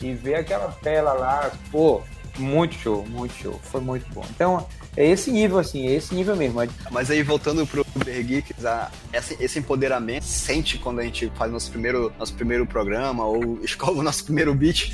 E ver aquela tela lá, pô, muito show, muito show. Foi muito bom. Então, é esse nível, assim, é esse nível mesmo. Mas aí, voltando pro Uber Geeks, esse empoderamento sente quando a gente faz nosso primeiro, nosso primeiro programa ou [LAUGHS] escova o nosso primeiro beat,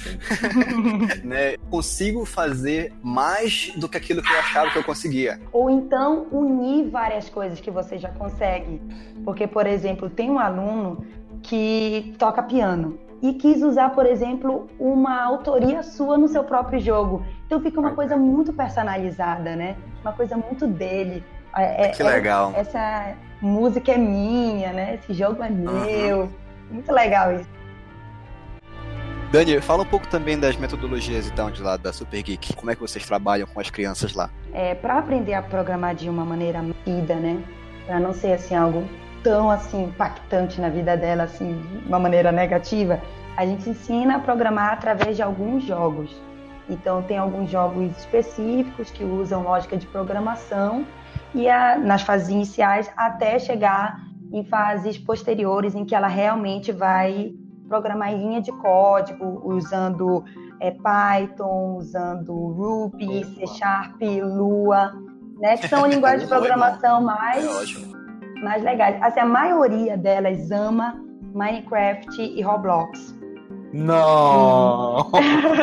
[LAUGHS] né? Consigo fazer mais do que aquilo que eu achava que eu conseguia. Ou então unir várias coisas que você já consegue. Porque, por exemplo, tem um aluno que toca piano e quis usar, por exemplo, uma autoria sua no seu próprio jogo. Então fica uma coisa muito personalizada, né? Uma coisa muito dele. É, é que legal. É, essa música é minha, né? Esse jogo é meu. Uhum. Muito legal isso. Dani, fala um pouco também das metodologias então de lá da Super Geek. Como é que vocês trabalham com as crianças lá? É, para aprender a programar de uma maneira rápida, né? Para não ser assim algo tão assim impactante na vida dela assim de uma maneira negativa, a gente ensina a programar através de alguns jogos. Então tem alguns jogos específicos que usam lógica de programação e a, nas fases iniciais até chegar em fases posteriores em que ela realmente vai programar em linha de código usando é, Python, usando Ruby, C Sharp, Lua, né? Que são [LAUGHS] linguagens de programação mais mais legais. Assim, a maioria delas ama Minecraft e Roblox. Não!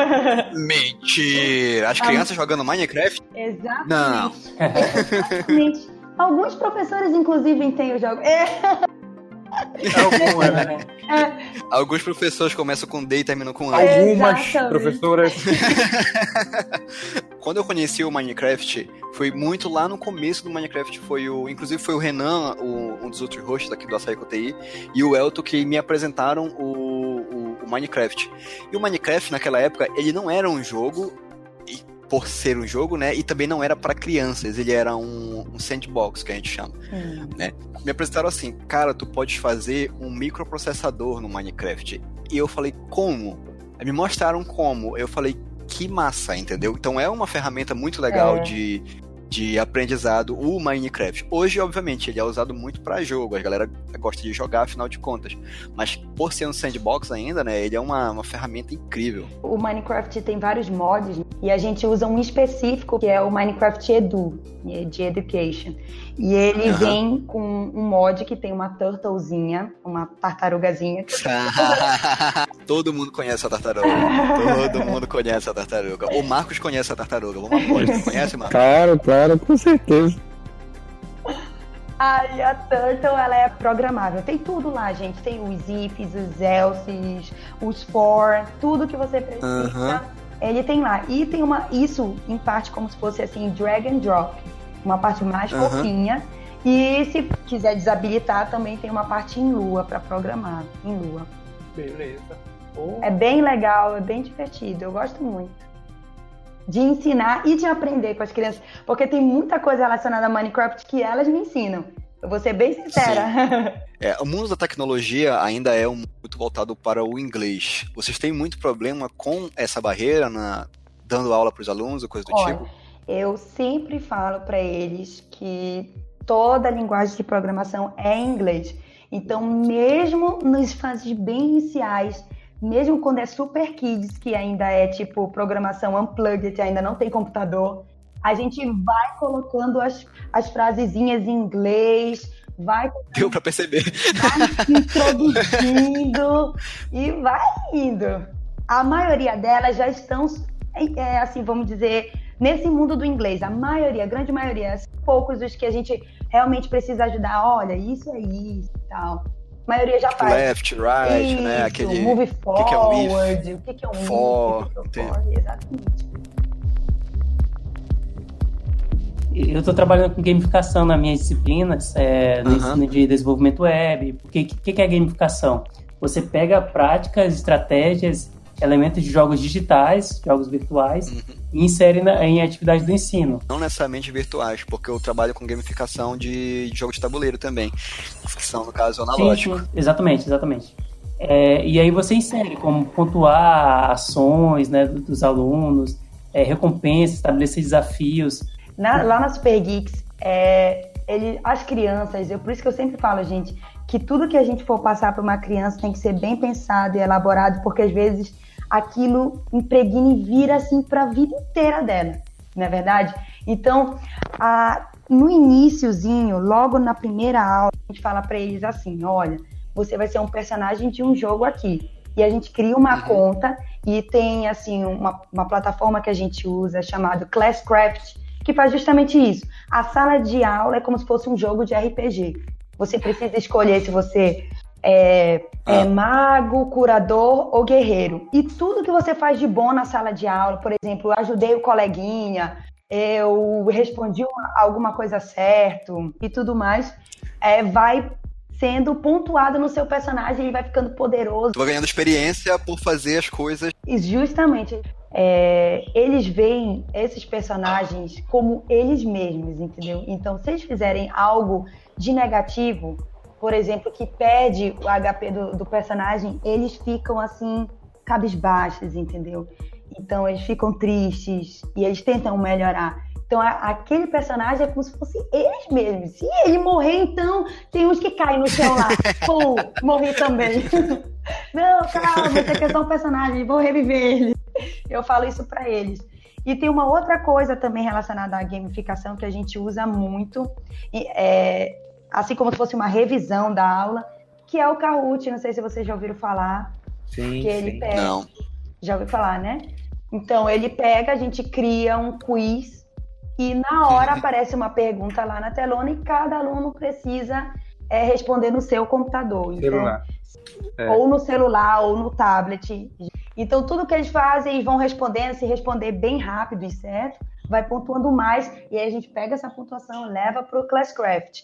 [LAUGHS] Mentira! As crianças jogando Minecraft? Exatamente. Não. Exatamente. Alguns professores, inclusive, têm o jogo. É. Algumas, né? É. Alguns professores começam com D e terminam com A. Algumas Exatamente. professoras. [LAUGHS] Quando eu conheci o Minecraft, foi muito lá no começo do Minecraft. Foi o, inclusive foi o Renan, o, um dos outros hosts aqui do Açaí TI, e o Elton que me apresentaram o, o, o Minecraft. E o Minecraft, naquela época, ele não era um jogo por ser um jogo, né? E também não era para crianças, ele era um, um, sandbox que a gente chama, hum. né? Me apresentaram assim, cara, tu pode fazer um microprocessador no Minecraft. E eu falei, como? Me mostraram como. Eu falei, que massa, entendeu? Então é uma ferramenta muito legal é. de de aprendizado o Minecraft. Hoje, obviamente, ele é usado muito para jogo, a galera gosta de jogar, afinal de contas. Mas por ser um sandbox ainda, né, ele é uma, uma ferramenta incrível. O Minecraft tem vários mods e a gente usa um específico que é o Minecraft Edu, de Education. E ele uhum. vem com um mod que tem uma turtlezinha, uma tartarugazinha. [LAUGHS] Todo mundo conhece a tartaruga. [LAUGHS] Todo mundo conhece a tartaruga. O Marcos conhece a tartaruga. Vamos apoiar. [LAUGHS] Conhece, Marcos? Claro, claro, com certeza. Aí a Turtle, ela é programável. Tem tudo lá, gente. Tem os ifs, os else's, os for, tudo que você precisa. Uhum. Ele tem lá. E tem uma, isso em parte como se fosse assim, drag and drop uma parte mais uhum. fofinha. E se quiser desabilitar, também tem uma parte em Lua para programar, em Lua. Beleza. Oh. É bem legal, é bem divertido, eu gosto muito. De ensinar e de aprender com as crianças, porque tem muita coisa relacionada a Minecraft que elas me ensinam. Eu vou ser bem sincera. [LAUGHS] É, o mundo da tecnologia ainda é um, muito voltado para o inglês. Vocês têm muito problema com essa barreira na dando aula para os alunos ou coisa do Olha, tipo? eu sempre falo para eles que toda linguagem de programação é em inglês. Então, mesmo nos fases bem iniciais, mesmo quando é super kids, que ainda é tipo programação unplugged, ainda não tem computador, a gente vai colocando as, as frasezinhas em inglês, vai. Deu para perceber. Vai introduzindo e vai indo. A maioria delas já estão, é, assim, vamos dizer, nesse mundo do inglês. A maioria, a grande maioria, poucos os que a gente realmente precisa ajudar. Olha, isso é isso e tal. A maioria já faz. Left, right, né? isso, né? Aquele. Move forward. O que, é um if? O que, é um for, if? O que é um for? Exatamente. Eu estou trabalhando com gamificação nas minhas disciplinas, é, no uhum. ensino de desenvolvimento web. O que, que é gamificação? Você pega práticas, estratégias, elementos de jogos digitais, jogos virtuais, uhum. e insere na, em atividades do ensino. Não necessariamente virtuais, porque eu trabalho com gamificação de, de jogos de tabuleiro também, que são, no caso, analógicos. Sim, sim. Exatamente, exatamente. É, e aí você insere como pontuar ações né, dos alunos, é, recompensas, estabelecer desafios. Na, lá na Super Geeks, é, ele, as crianças, eu, por isso que eu sempre falo, gente, que tudo que a gente for passar para uma criança tem que ser bem pensado e elaborado, porque às vezes aquilo impregna e vira assim para a vida inteira dela, não é verdade? Então, a, no iníciozinho, logo na primeira aula, a gente fala para eles assim: olha, você vai ser um personagem de um jogo aqui. E a gente cria uma uhum. conta e tem assim uma, uma plataforma que a gente usa chamada Classcraft, que faz justamente isso. A sala de aula é como se fosse um jogo de RPG. Você precisa escolher se você é, é, ah. mago, curador ou guerreiro. E tudo que você faz de bom na sala de aula, por exemplo, eu ajudei o coleguinha, eu respondi uma, alguma coisa certo e tudo mais, é, vai sendo pontuado no seu personagem e vai ficando poderoso. Vai ganhando experiência por fazer as coisas. E justamente é, eles veem esses personagens como eles mesmos, entendeu? Então, se eles fizerem algo de negativo, por exemplo, que perde o HP do, do personagem, eles ficam assim, cabisbaixos, entendeu? Então, eles ficam tristes e eles tentam melhorar. Então, a, aquele personagem é como se fosse eles mesmos. Se ele morrer, então, tem uns que caem no chão lá. [LAUGHS] Pô, morri também. [LAUGHS] Não, calma, você quer só um personagem, vou reviver ele. Eu falo isso para eles. E tem uma outra coisa também relacionada à gamificação que a gente usa muito, é, assim como se fosse uma revisão da aula, que é o Kahoot. Não sei se vocês já ouviram falar. Sim, que ele sim. Pega, Não. Já ouviu falar, né? Então, ele pega, a gente cria um quiz e na hora [LAUGHS] aparece uma pergunta lá na telona e cada aluno precisa é, responder no seu computador. Então, celular. É. Ou no celular, ou no tablet. Então, tudo que eles fazem, eles vão respondendo, se responder bem rápido e certo, vai pontuando mais, e aí a gente pega essa pontuação leva para o Classcraft.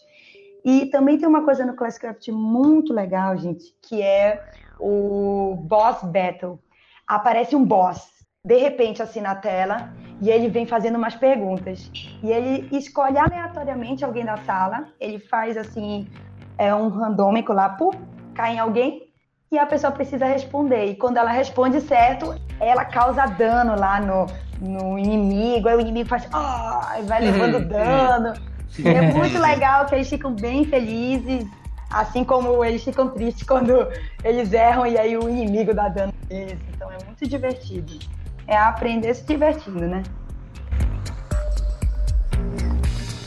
E também tem uma coisa no Classcraft muito legal, gente, que é o Boss Battle. Aparece um boss, de repente, assim na tela, e ele vem fazendo umas perguntas. E ele escolhe aleatoriamente alguém da sala, ele faz assim, é um randômico lá, puf, cai em alguém, e a pessoa precisa responder. E quando ela responde certo, ela causa dano lá no, no inimigo, aí o inimigo faz, oh, vai levando uhum. dano. E é muito [LAUGHS] legal que eles ficam bem felizes, assim como eles ficam tristes quando eles erram e aí o inimigo dá dano neles. Então é muito divertido. É aprender se divertindo, né?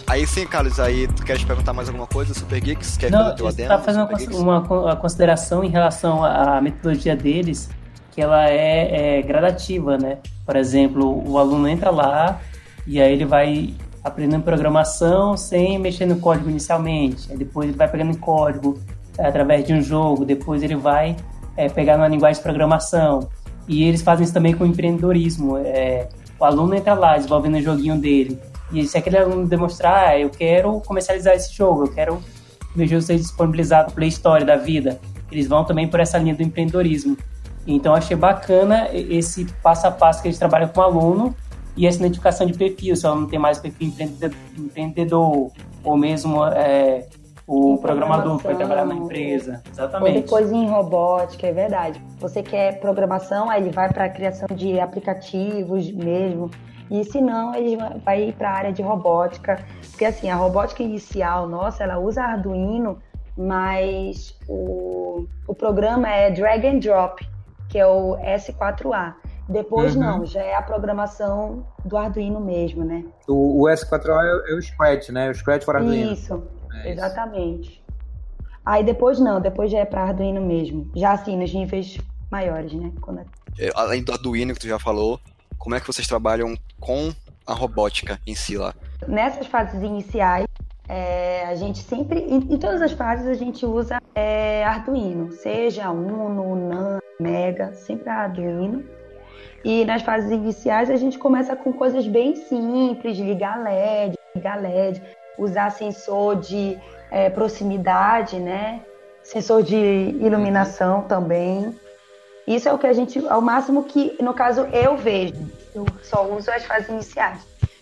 Aí sim, Carlos, aí tu queres perguntar mais alguma coisa, Super Geeks? Quer Não, você está fazendo uma, uma, consideração em relação à metodologia deles, que ela é, é, gradativa, né? Por exemplo, o aluno entra lá e aí ele vai aprendendo programação sem mexer no código inicialmente. Aí depois ele vai pegando em código é, através de um jogo, depois ele vai é, pegar uma linguagem de programação. E eles fazem isso também com empreendedorismo. É, o aluno entra lá desenvolvendo o joguinho dele e se aquele aluno demonstrar, ah, eu quero comercializar esse jogo, eu quero meu jogo ser disponibilizado Play Store da vida, eles vão também por essa linha do empreendedorismo. Então achei bacana esse passo a passo que eles trabalham com o aluno e essa identificação de perfil, se o aluno tem mais perfil empreendedor, ou mesmo é, o programador que vai trabalhar na empresa. Exatamente. Ou depois em robótica, é verdade. Você quer programação, aí ele vai para a criação de aplicativos mesmo. E se não, ele vai ir para a área de robótica, porque assim, a robótica inicial nossa, ela usa Arduino, mas o, o programa é drag and drop, que é o S4A. Depois uhum. não, já é a programação do Arduino mesmo, né? O, o S4A é, é, o Scratch, né? O Scratch para Arduino. Isso, é exatamente. Isso. Aí depois não, depois já é para Arduino mesmo. Já assim, nos níveis maiores, né? Quando... É, além do Arduino que tu já falou, como é que vocês trabalham com a robótica em si lá? Nessas fases iniciais, é, a gente sempre, em, em, todas as fases, a gente usa é, Arduino, seja Uno, NAN, Mega, sempre Arduino. E nas fases iniciais a gente começa com coisas bem simples, ligar LED, ligar LED, usar sensor de é, proximidade, né? Sensor de iluminação também. Isso é o que a gente, é o máximo que, no caso, eu vejo. Eu só uso as fases iniciais.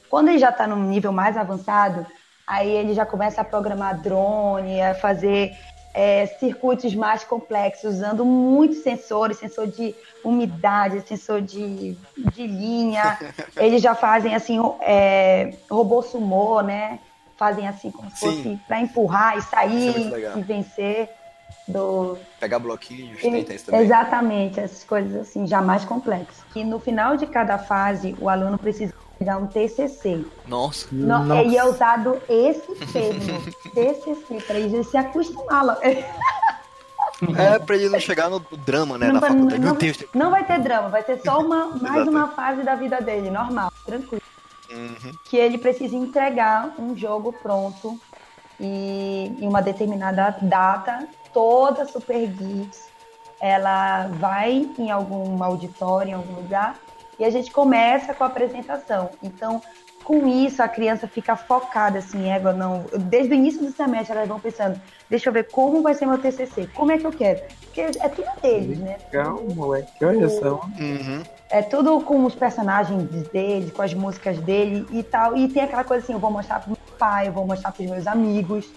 Quando ele já está num nível mais avançado, aí ele já começa a programar drone, a fazer é, circuitos mais complexos, usando muitos sensores, sensor de umidade, sensor de, de linha. [LAUGHS] Eles já fazem assim, é, robô sumô, né? Fazem assim como se fosse para empurrar e sair é e vencer do pegar bloquinhos, tem isso também. Exatamente, essas coisas assim já mais complexas. E no final de cada fase, o aluno precisa dar um TCC. Nossa. No, Nossa. E é usado esse termo, [LAUGHS] TCC, para ele se acostumar. É pra ele não chegar no drama, né? Não, na faculdade. Não, não, vai ter drama, vai ser só uma, [LAUGHS] mais uma fase da vida dele, normal, tranquilo. Uhum. Que ele precisa entregar um jogo pronto e em uma determinada data, toda Super Geeks ela vai em algum auditório, em algum lugar, e a gente começa com a apresentação. Então, com isso, a criança fica focada, assim, égua, não. Desde o início do semestre, elas vão pensando: deixa eu ver como vai ser meu TCC, como é que eu quero. Porque é tudo deles, né? Legal, moleque, olha só. Uhum. É tudo com os personagens dele, com as músicas dele e tal. E tem aquela coisa assim: eu vou mostrar pro meu pai, eu vou mostrar pros meus amigos.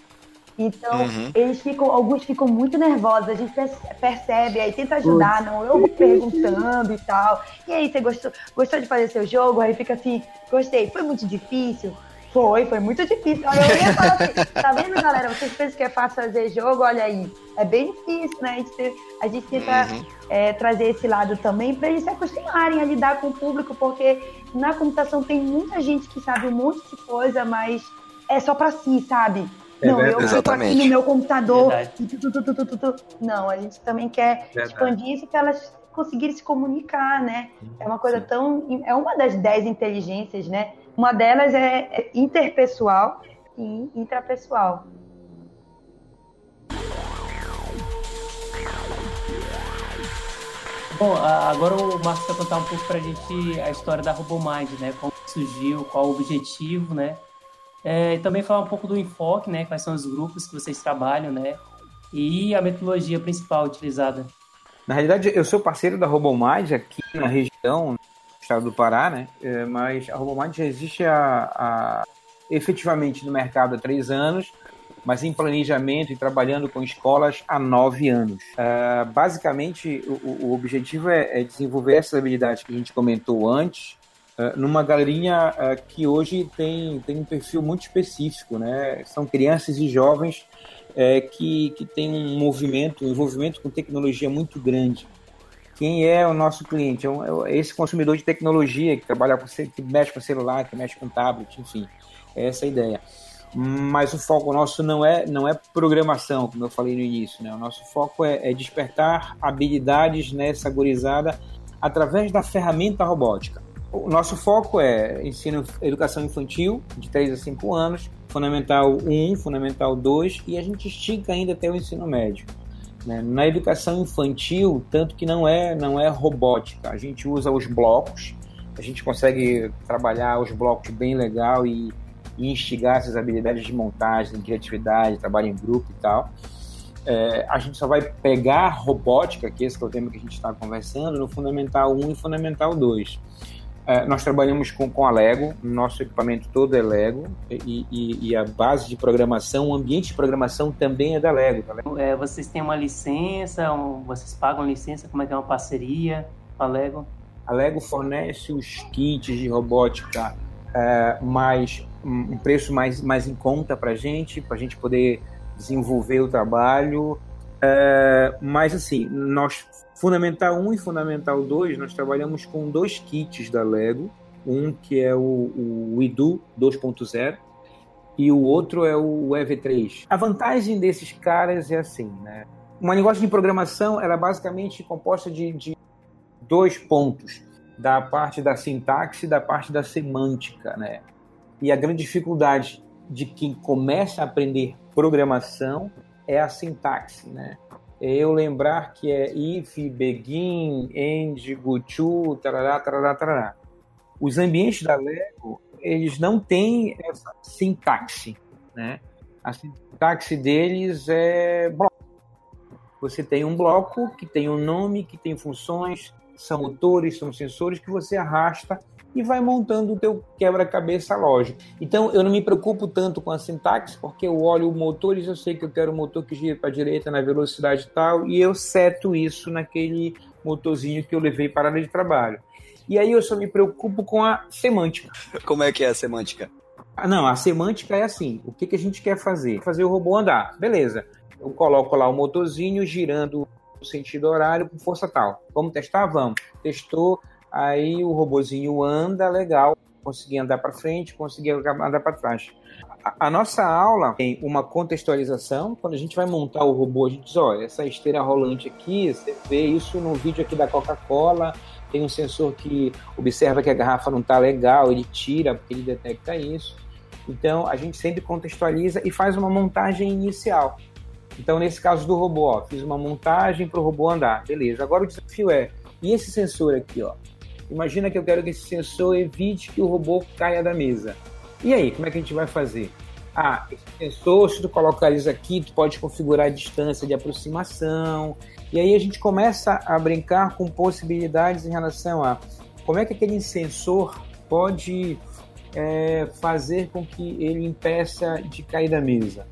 Então, uhum. eles ficam, alguns ficam muito nervosos, a gente percebe, aí tenta ajudar, não, eu perguntando e tal. E aí, você gostou, gostou de fazer seu jogo? Aí fica assim, gostei, foi muito difícil? Foi, foi muito difícil. Aí eu ia falar assim, [LAUGHS] tá vendo, galera? Vocês pensam que é fácil fazer jogo? Olha aí, é bem difícil, né? A gente, a gente tenta uhum. é, trazer esse lado também para eles se acostumarem a lidar com o público, porque na computação tem muita gente que sabe um monte de coisa, mas é só para si, sabe? É não, eu fico aqui no meu computador. Tu, tu, tu, não, a gente também quer verdade. expandir isso para elas conseguirem se comunicar, né? É uma coisa Sim. tão. É uma das dez inteligências, né? Uma delas é, é interpessoal e intrapessoal. Bom, agora o Marcos vai contar um pouco pra gente a história da RoboMind, né? Como surgiu, qual o objetivo, né? É, também falar um pouco do enfoque, né? Quais são os grupos que vocês trabalham, né? E a metodologia principal utilizada. Na realidade, eu sou parceiro da RoboMind aqui na região, no estado do Pará, né? É, mas a RoboMind já existe a, a, efetivamente no mercado há três anos, mas em planejamento e trabalhando com escolas há nove anos. Uh, basicamente, o, o objetivo é, é, desenvolver essas habilidades que a gente comentou antes, numa galerinha uh, que hoje tem, tem um perfil muito específico, né? São crianças e jovens uh, que, que têm um movimento, um envolvimento com tecnologia muito grande. Quem é o nosso cliente? É, é esse consumidor de tecnologia que trabalha com que mexe com celular, que mexe com tablet, enfim. É essa a ideia. Mas o foco nosso não é não é programação, como eu falei no início, né? O nosso foco é, é despertar habilidades nessa gorizada através da ferramenta robótica. O nosso foco é ensino, educação infantil, de 3 a 5 anos, fundamental 1, fundamental 2, e a gente estica ainda até o ensino médio. Né? Na educação infantil, tanto que não é, não é robótica, a gente usa os blocos, a gente consegue trabalhar os blocos bem legal e, e instigar essas habilidades de montagem, de criatividade, trabalho em grupo e tal. É, a gente só vai pegar robótica, que esse é o tema que a gente está conversando, no Fundamental 1 e Fundamental 2. É, nós trabalhamos com, com a Lego, nosso equipamento todo é Lego e, e, e, a base de programação, o ambiente de programação também é da Lego. Tá é, vocês têm uma licença, um, vocês pagam licença, como é que é uma parceria com a Lego? A Lego fornece os kits de robótica é, mais um preço mais, mais em conta para a gente, para a gente poder desenvolver o trabalho É, mas assim, nós Fundamental 1 e Fundamental 2, nós trabalhamos com dois kits da Lego. Um que é o, o IDU 2.0 e o outro é o EV3. A vantagem desses caras é assim, né? Uma linguagem de programação ela é basicamente composta de, de dois pontos, da parte da sintaxe e da parte da semântica, né? E a grande dificuldade de quem começa a aprender programação é a sintaxe, né? Eu lembrar que é if, begin, end, go to, tarará, tarará, tarará. Os ambientes da Lego, eles não têm essa sintaxe, né? A sintaxe deles é bloco. Você tem um bloco que tem um nome, que tem funções, são motores, são sensores que você arrasta e vai montando o teu quebra-cabeça lógico. Então eu não me preocupo tanto com a sintaxe, porque eu olho motores, eu sei que eu quero um motor que gira para a direita na velocidade tal, e eu seto isso naquele motorzinho que eu levei para a área de trabalho. E aí eu só me preocupo com a semântica. Como é que é a semântica? Ah, não, a semântica é assim: o que, que a gente quer fazer? Fazer o robô andar. Beleza. Eu coloco lá o motorzinho girando no sentido horário com força tal. Vamos testar? Vamos. Testou, Aí o robozinho anda legal, consegui andar para frente, consegui andar para trás. A, a, nossa aula tem uma contextualização. Quando a gente vai montar o robô, a gente diz: olha, essa esteira rolante aqui, você vê isso no vídeo aqui da Coca-Cola. Tem um sensor que observa que a garrafa não está legal, ele tira, porque ele detecta isso. Então a gente sempre contextualiza e faz uma montagem inicial. Então, nesse caso do robô, ó, fiz uma montagem para o robô andar. Beleza. Agora o desafio é: e esse sensor aqui, ó? Imagina que eu quero que esse sensor evite que o robô caia da mesa. E aí, como é que a gente vai fazer? Ah, esse sensor, se tu colocar isso aqui, tu pode configurar a distância de aproximação. E aí a gente começa a brincar com possibilidades em relação a como é que aquele sensor pode é, fazer com que ele impeça de cair da mesa.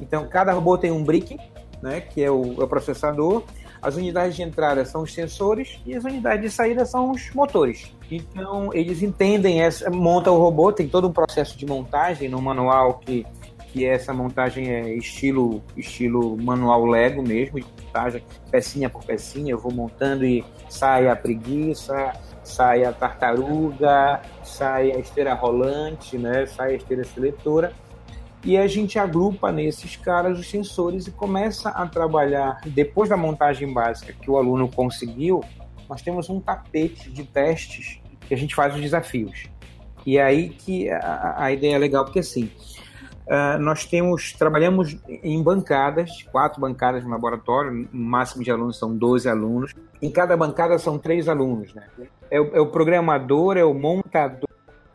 Então, cada robô tem um brick, né, que é o, é o processador, as unidades de entrada são os sensores e as unidades de saída são os motores. Então, eles entendem essa, monta o robô, tem todo um processo de montagem no manual que que essa montagem é estilo estilo manual Lego mesmo, de montagem pecinha por pecinha, eu vou montando e sai a preguiça, sai a tartaruga, sai a esteira rolante, né, sai a esteira seletora e a gente agrupa nesses caras os sensores e começa a trabalhar. Depois da montagem básica que o aluno conseguiu, nós temos um tapete de testes que a gente faz os desafios. E é aí que a, a ideia é legal, porque assim, uh, nós temos, trabalhamos em bancadas, quatro bancadas no laboratório, o máximo de alunos são 12 alunos. Em cada bancada são três alunos, né? É o, é o programador, é o montador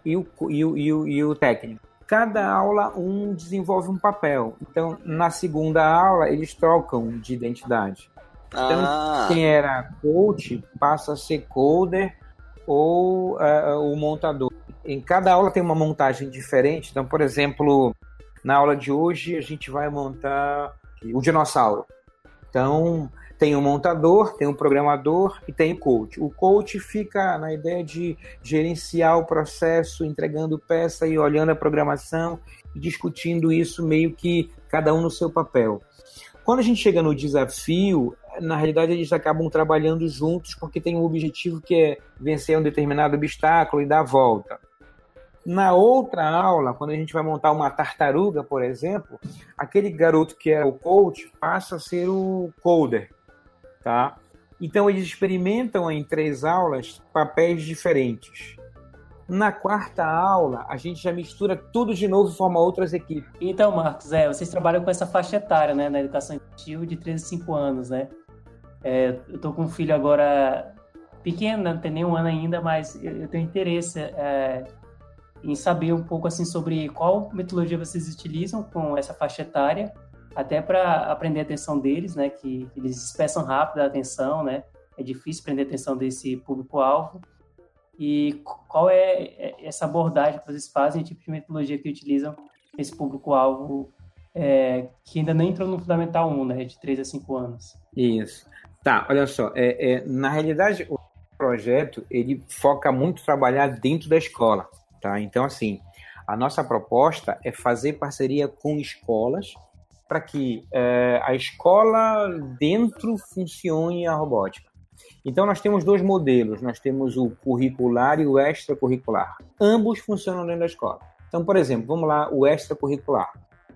e o, e o, e o, e o técnico cada aula um desenvolve um papel. Então, na segunda aula, eles trocam de identidade. Então, ah. quem era coach passa a ser coder ou uh, o montador. Em cada aula tem uma montagem diferente. Então, por exemplo, na aula de hoje a gente vai montar o dinossauro. Então, tem o montador, tem o programador e tem o coach. O coach fica na ideia de gerenciar o processo, entregando peça e olhando a programação e discutindo isso meio que cada um no seu papel. Quando a gente chega no desafio, na realidade eles acabam trabalhando juntos porque tem um objetivo que é vencer um determinado obstáculo e dar a volta. Na outra aula, quando a gente vai montar uma tartaruga, por exemplo, aquele garoto que é o coach passa a ser o coder tá? Então eles experimentam em três aulas papéis diferentes. Na quarta aula, a gente já mistura tudo de novo e forma outras equipes. Então, Marcos, é, vocês trabalham com essa faixa etária, né, na educação infantil de 13 a 5 anos, né? É, eu tô com um filho agora pequeno, não tem nem um ano ainda, mas eu, eu tenho interesse é, em saber um pouco assim sobre qual metodologia vocês utilizam com essa faixa etária até para aprender a atenção deles, né? Que, eles expressam rápido a atenção, né? É difícil prender a atenção desse público-alvo. E qual é, é essa abordagem que vocês fazem, tipo de metodologia que utilizam esse público-alvo é, que ainda nem entrou no Fundamental 1, né? De 3 a 5 anos. Isso. Tá, olha só. É, é, na realidade, o projeto, ele foca muito trabalhar dentro da escola, tá? Então, assim, a nossa proposta é fazer parceria com escolas para que é, a escola dentro funcione a robótica. Então, nós temos dois modelos: nós temos o curricular e o extracurricular. Ambos funcionam dentro da escola. Então, por exemplo, vamos lá, o extracurricular.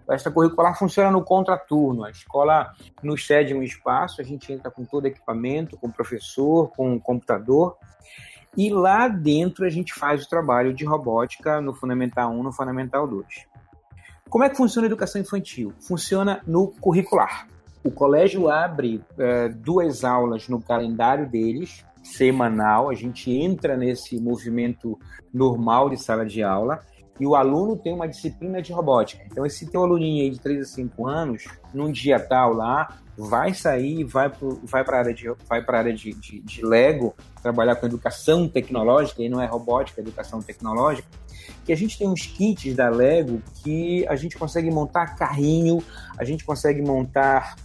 O extracurricular funciona no contraturno. A escola nos cede um espaço, a gente entra com todo equipamento, com professor, com computador, e lá dentro a gente faz o trabalho de robótica no Fundamental 1, no Fundamental 2. Como é que funciona a educação infantil? Funciona no curricular. O colégio abre é, duas aulas no calendário deles, semanal, a gente entra nesse movimento normal de sala de aula e o aluno tem uma disciplina de robótica. Então, esse teu aluninho aí de 3 a 5 anos, num dia tal lá, vai sair, vai para a área, de, vai área de, de, de Lego, trabalhar com educação tecnológica, e não é robótica, é educação tecnológica, que a gente tem uns kits da Lego que a gente consegue montar carrinho, a gente consegue montar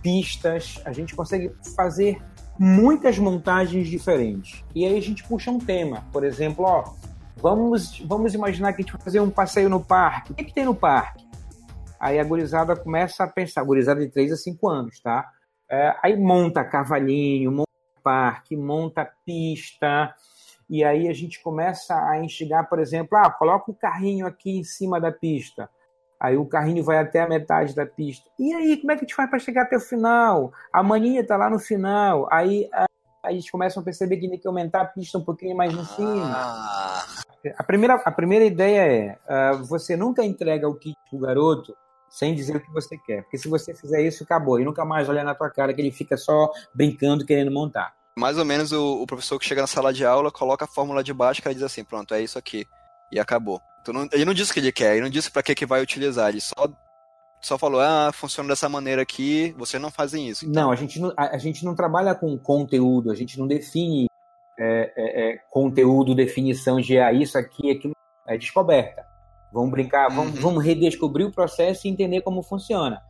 pistas, a gente consegue fazer muitas montagens diferentes. E aí a gente puxa um tema, por exemplo, ó, vamos, vamos imaginar que a gente vai fazer um passeio no parque. O que, que tem no parque? Aí a gurizada começa a pensar, a gurizada de 3 a 5 anos, tá? É, aí monta cavalinho, monta parque, monta pista, e aí a gente começa a instigar, por exemplo, ah, coloca o carrinho aqui em cima da pista. Aí o carrinho vai até a metade da pista. E aí, como é que a gente faz para chegar até o final? A maninha está lá no final. Aí a, a gente começa a perceber que tem que aumentar a pista um pouquinho mais em cima. Ah. A, primeira, a primeira ideia é: uh, você nunca entrega o kit pro garoto sem dizer o que você quer. Porque se você fizer isso, acabou. E nunca mais olha na tua cara que ele fica só brincando, querendo montar. Mais ou menos o, o professor que chega na sala de aula, coloca a fórmula de baixo e diz assim: pronto, é isso aqui. E acabou. Então, não, ele não disse o que ele quer, ele não disse para que, que vai utilizar, ele só, só falou, ah, funciona dessa maneira aqui, vocês não fazem isso. Então... Não, a gente não, a, a, gente não trabalha com conteúdo, a gente não define é, é, é, conteúdo, definição de ah, isso aqui, aquilo, é descoberta. Vamos brincar, vamos, uhum. vamos redescobrir o processo e entender como funciona.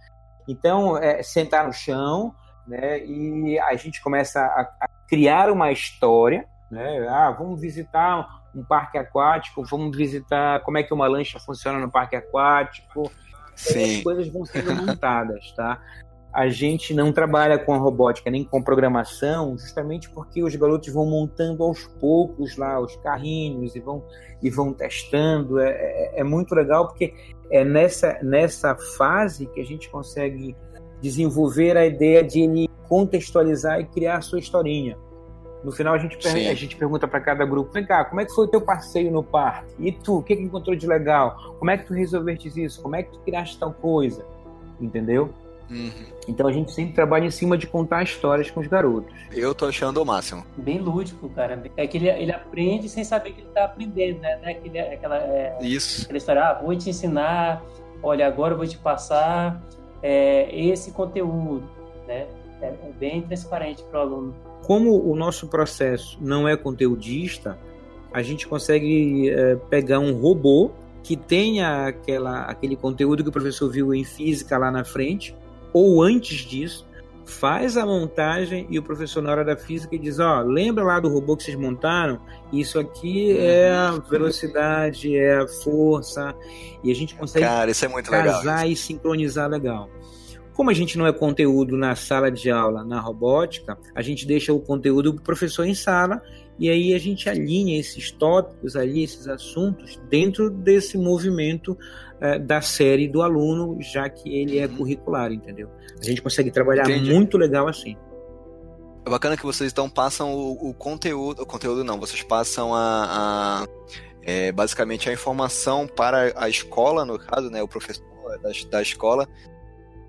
Então, é sentar no chão, né, e a gente começa a, a criar uma história, né, ah, vamos visitar um parque aquático, vamos visitar como é que uma lancha funciona no parque aquático. Sim. As coisas vão sendo montadas, tá? A gente não trabalha com a robótica nem com programação, justamente porque os garotos vão montando aos poucos lá os carrinhos e vão, e vão testando. É, é, é muito legal porque é nessa, nessa fase que a gente consegue desenvolver a ideia de ele contextualizar e criar a sua historinha. No final a gente, a gente pergunta para cada grupo, vem cá, como é que foi o teu passeio no parque? E tu, o que, que encontrou de legal? Como é que tu resolveste isso? Como é que tu criaste tal coisa? Entendeu? Uhum. Então a gente sempre trabalha em cima de contar histórias com os garotos. Eu tô achando o máximo. Bem lúdico, cara. É que ele, ele aprende sem saber que ele tá aprendendo, né? É aquele, aquela, é, Isso. Aquela história, ah, vou te ensinar, olha, agora eu vou te passar é, esse conteúdo, né? É, é bem transparente para o aluno como o nosso processo não é conteudista, a gente consegue é, pegar um robô que tenha aquela, aquele conteúdo que o professor viu em física lá na frente, ou antes disso, faz a montagem e o professor na hora da física diz, ó, oh, lembra lá do robô que vocês montaram? Isso aqui é a velocidade, é a força, e a gente consegue Cara, isso é muito casar legal, e sincronizar legal. Como a gente não é conteúdo na sala de aula, na robótica, a gente deixa o conteúdo para o professor em sala e aí a gente alinha esses tópicos ali, esses assuntos, dentro desse movimento uh, da série do aluno, já que ele é curricular, entendeu? A gente consegue trabalhar Entendi. muito legal assim. É bacana que vocês então passam o, o conteúdo, o conteúdo não, vocês passam a, a é, basicamente a informação para a escola, no caso, né, o professor da, da escola,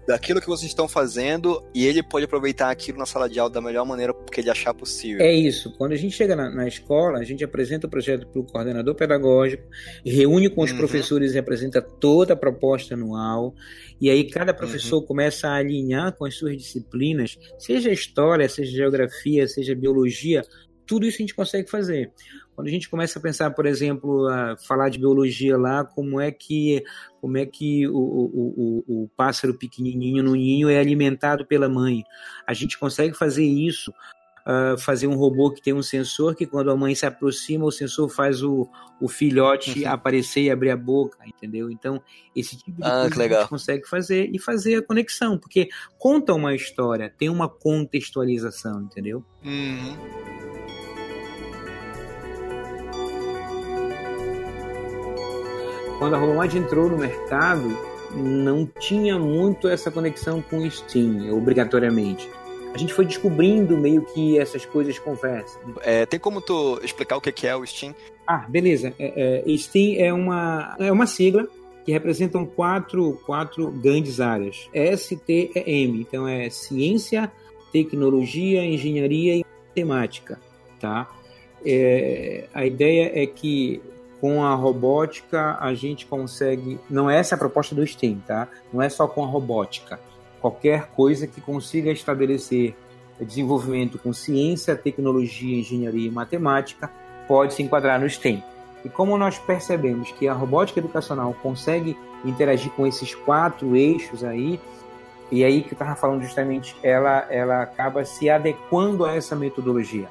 daquilo que vocês estão fazendo e ele pode aproveitar aquilo na sala de aula da melhor maneira que ele achar possível. É isso. Quando a gente chega na, na escola, a gente apresenta o projeto para o coordenador pedagógico, reúne com os uhum. professores e apresenta toda a proposta anual. E aí cada professor uhum. começa a alinhar com as suas disciplinas, seja história, seja geografia, seja biologia, tudo isso a gente consegue fazer. Quando a gente começa a pensar, por exemplo, a falar de biologia lá, como é que como é que o, o, o, o pássaro pequenininho no ninho é alimentado pela mãe? A gente consegue fazer isso uh, fazer um robô que tem um sensor que quando a mãe se aproxima, o sensor faz o, o filhote uhum. aparecer e abrir a boca, entendeu? Então, esse tipo de ah, coisa a gente consegue fazer e fazer a conexão, porque conta uma história, tem uma contextualização, entendeu? Uhum. Quando a Romad entrou no mercado, não tinha muito essa conexão com o Steam, obrigatoriamente a gente foi descobrindo meio que essas coisas conversam. É, tem como tu explicar o que é o STEAM? Ah, beleza. É, é, STEAM é uma, é uma sigla que representam quatro, quatro grandes áreas. STEM, então é ciência, tecnologia, engenharia e matemática, tá? É, a ideia é que com a robótica a gente consegue, não é essa a proposta do STEAM, tá? Não é só com a robótica qualquer coisa que consiga estabelecer desenvolvimento com ciência, tecnologia, engenharia e matemática pode se enquadrar no STEM. E como nós percebemos que a robótica educacional consegue interagir com esses quatro eixos aí, e aí que eu estava falando justamente, ela, ela acaba se adequando a essa metodologia.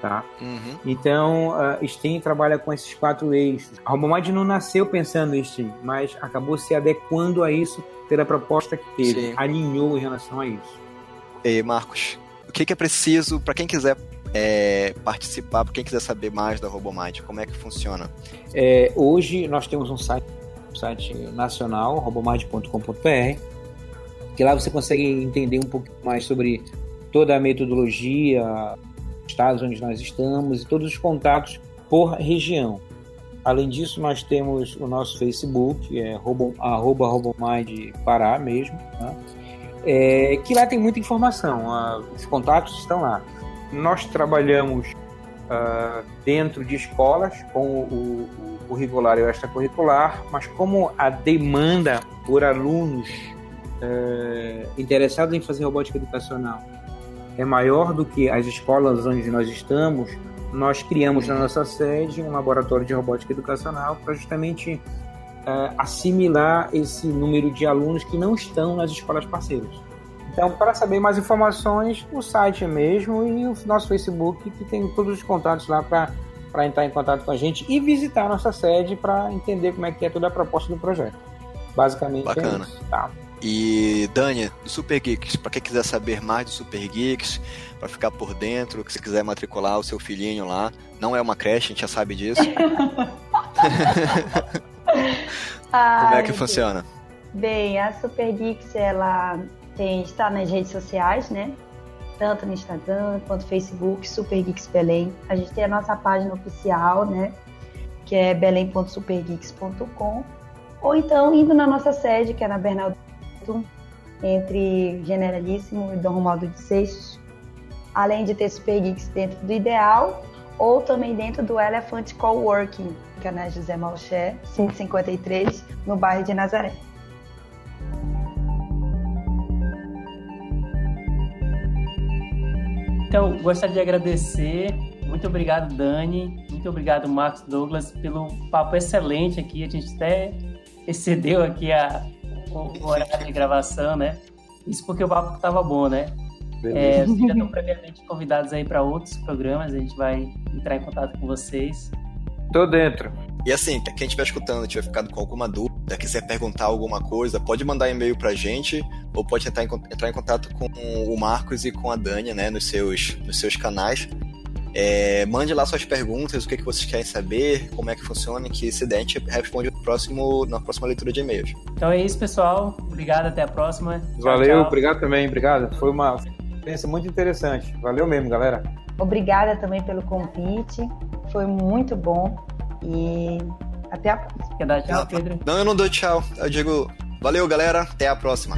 Tá? Uhum. Então, a STEM trabalha com esses quatro eixos. A Robomad não nasceu pensando em STEM, mas acabou se adequando a isso pela proposta que teve, Sim. alinhou em relação a isso. E Marcos, o que, que é preciso para quem quiser é, participar, para quem quiser saber mais da Robomite, como é que funciona? É, hoje nós temos um site, um site nacional, robomite.com.br, que lá você consegue entender um pouco mais sobre toda a metodologia, estados onde nós estamos e todos os contatos por região. Além disso, nós temos o nosso Facebook, é arroba, Robomind Pará mesmo, né? é, que lá tem muita informação, uh, os contatos estão lá. Nós trabalhamos uh, dentro de escolas com o, o curricular e o extracurricular, mas como a demanda por alunos uh, interessados em fazer robótica educacional é maior do que as escolas onde nós estamos, nós criamos na nossa sede um laboratório de robótica educacional para justamente uh, assimilar esse número de alunos que não estão nas escolas parceiras. Então, para saber mais informações, o site mesmo e o nosso Facebook, que tem todos os contatos lá para entrar em contato com a gente e visitar a nossa sede para entender como é que é toda a proposta do projeto. Basicamente Bacana. é isso. Tá. E Dani, do Super Geeks, para quem quiser saber mais do Super Geeks, para ficar por dentro, que você quiser matricular o seu filhinho lá, não é uma creche, a gente já sabe disso. [LAUGHS] Como é que funciona? Bem, a Super Geeks ela tem, está nas redes sociais, né? Tanto no Instagram quanto no Facebook, Super Geeks Belém. A gente tem a nossa página oficial, né? Que é belém.supergeeks.com. Ou então indo na nossa sede, que é na Bernardo entre Generalíssimo e Dom Romualdo de Seixas, além de ter Super Geeks dentro do Ideal ou também dentro do Elephant Coworking, que é na José Malché, 153, no bairro de Nazaré. Então, gostaria de agradecer. Muito obrigado, Dani. Muito obrigado, Marcos Douglas, pelo papo excelente aqui. A gente até excedeu aqui a, o, horário de gravação, né? Isso porque o papo estava bom, né? É, vocês já estão previamente convidados aí para outros programas, a gente vai entrar em contato com vocês. Tô dentro. E assim, quem estiver escutando, tiver ficado com alguma dúvida, quiser perguntar alguma coisa, pode mandar e-mail pra gente, ou pode entrar em, entrar em contato com o Marcos e com a Dani, né, nos seus, nos seus canais. É, mande lá suas perguntas, o que, que vocês querem saber, como é que funciona, que se der, a gente responde no próximo, na próxima leitura de e-mails. Então é isso, pessoal. Obrigado, até a próxima. Valeu, tchau, tchau. obrigado também, obrigado. Foi uma experiência muito interessante. Valeu mesmo, galera. Obrigada também pelo convite. Foi muito bom. E até a próxima. Quer dar tchau, Pedro? Não, eu não dou tchau. Eu digo valeu, galera. Até a próxima.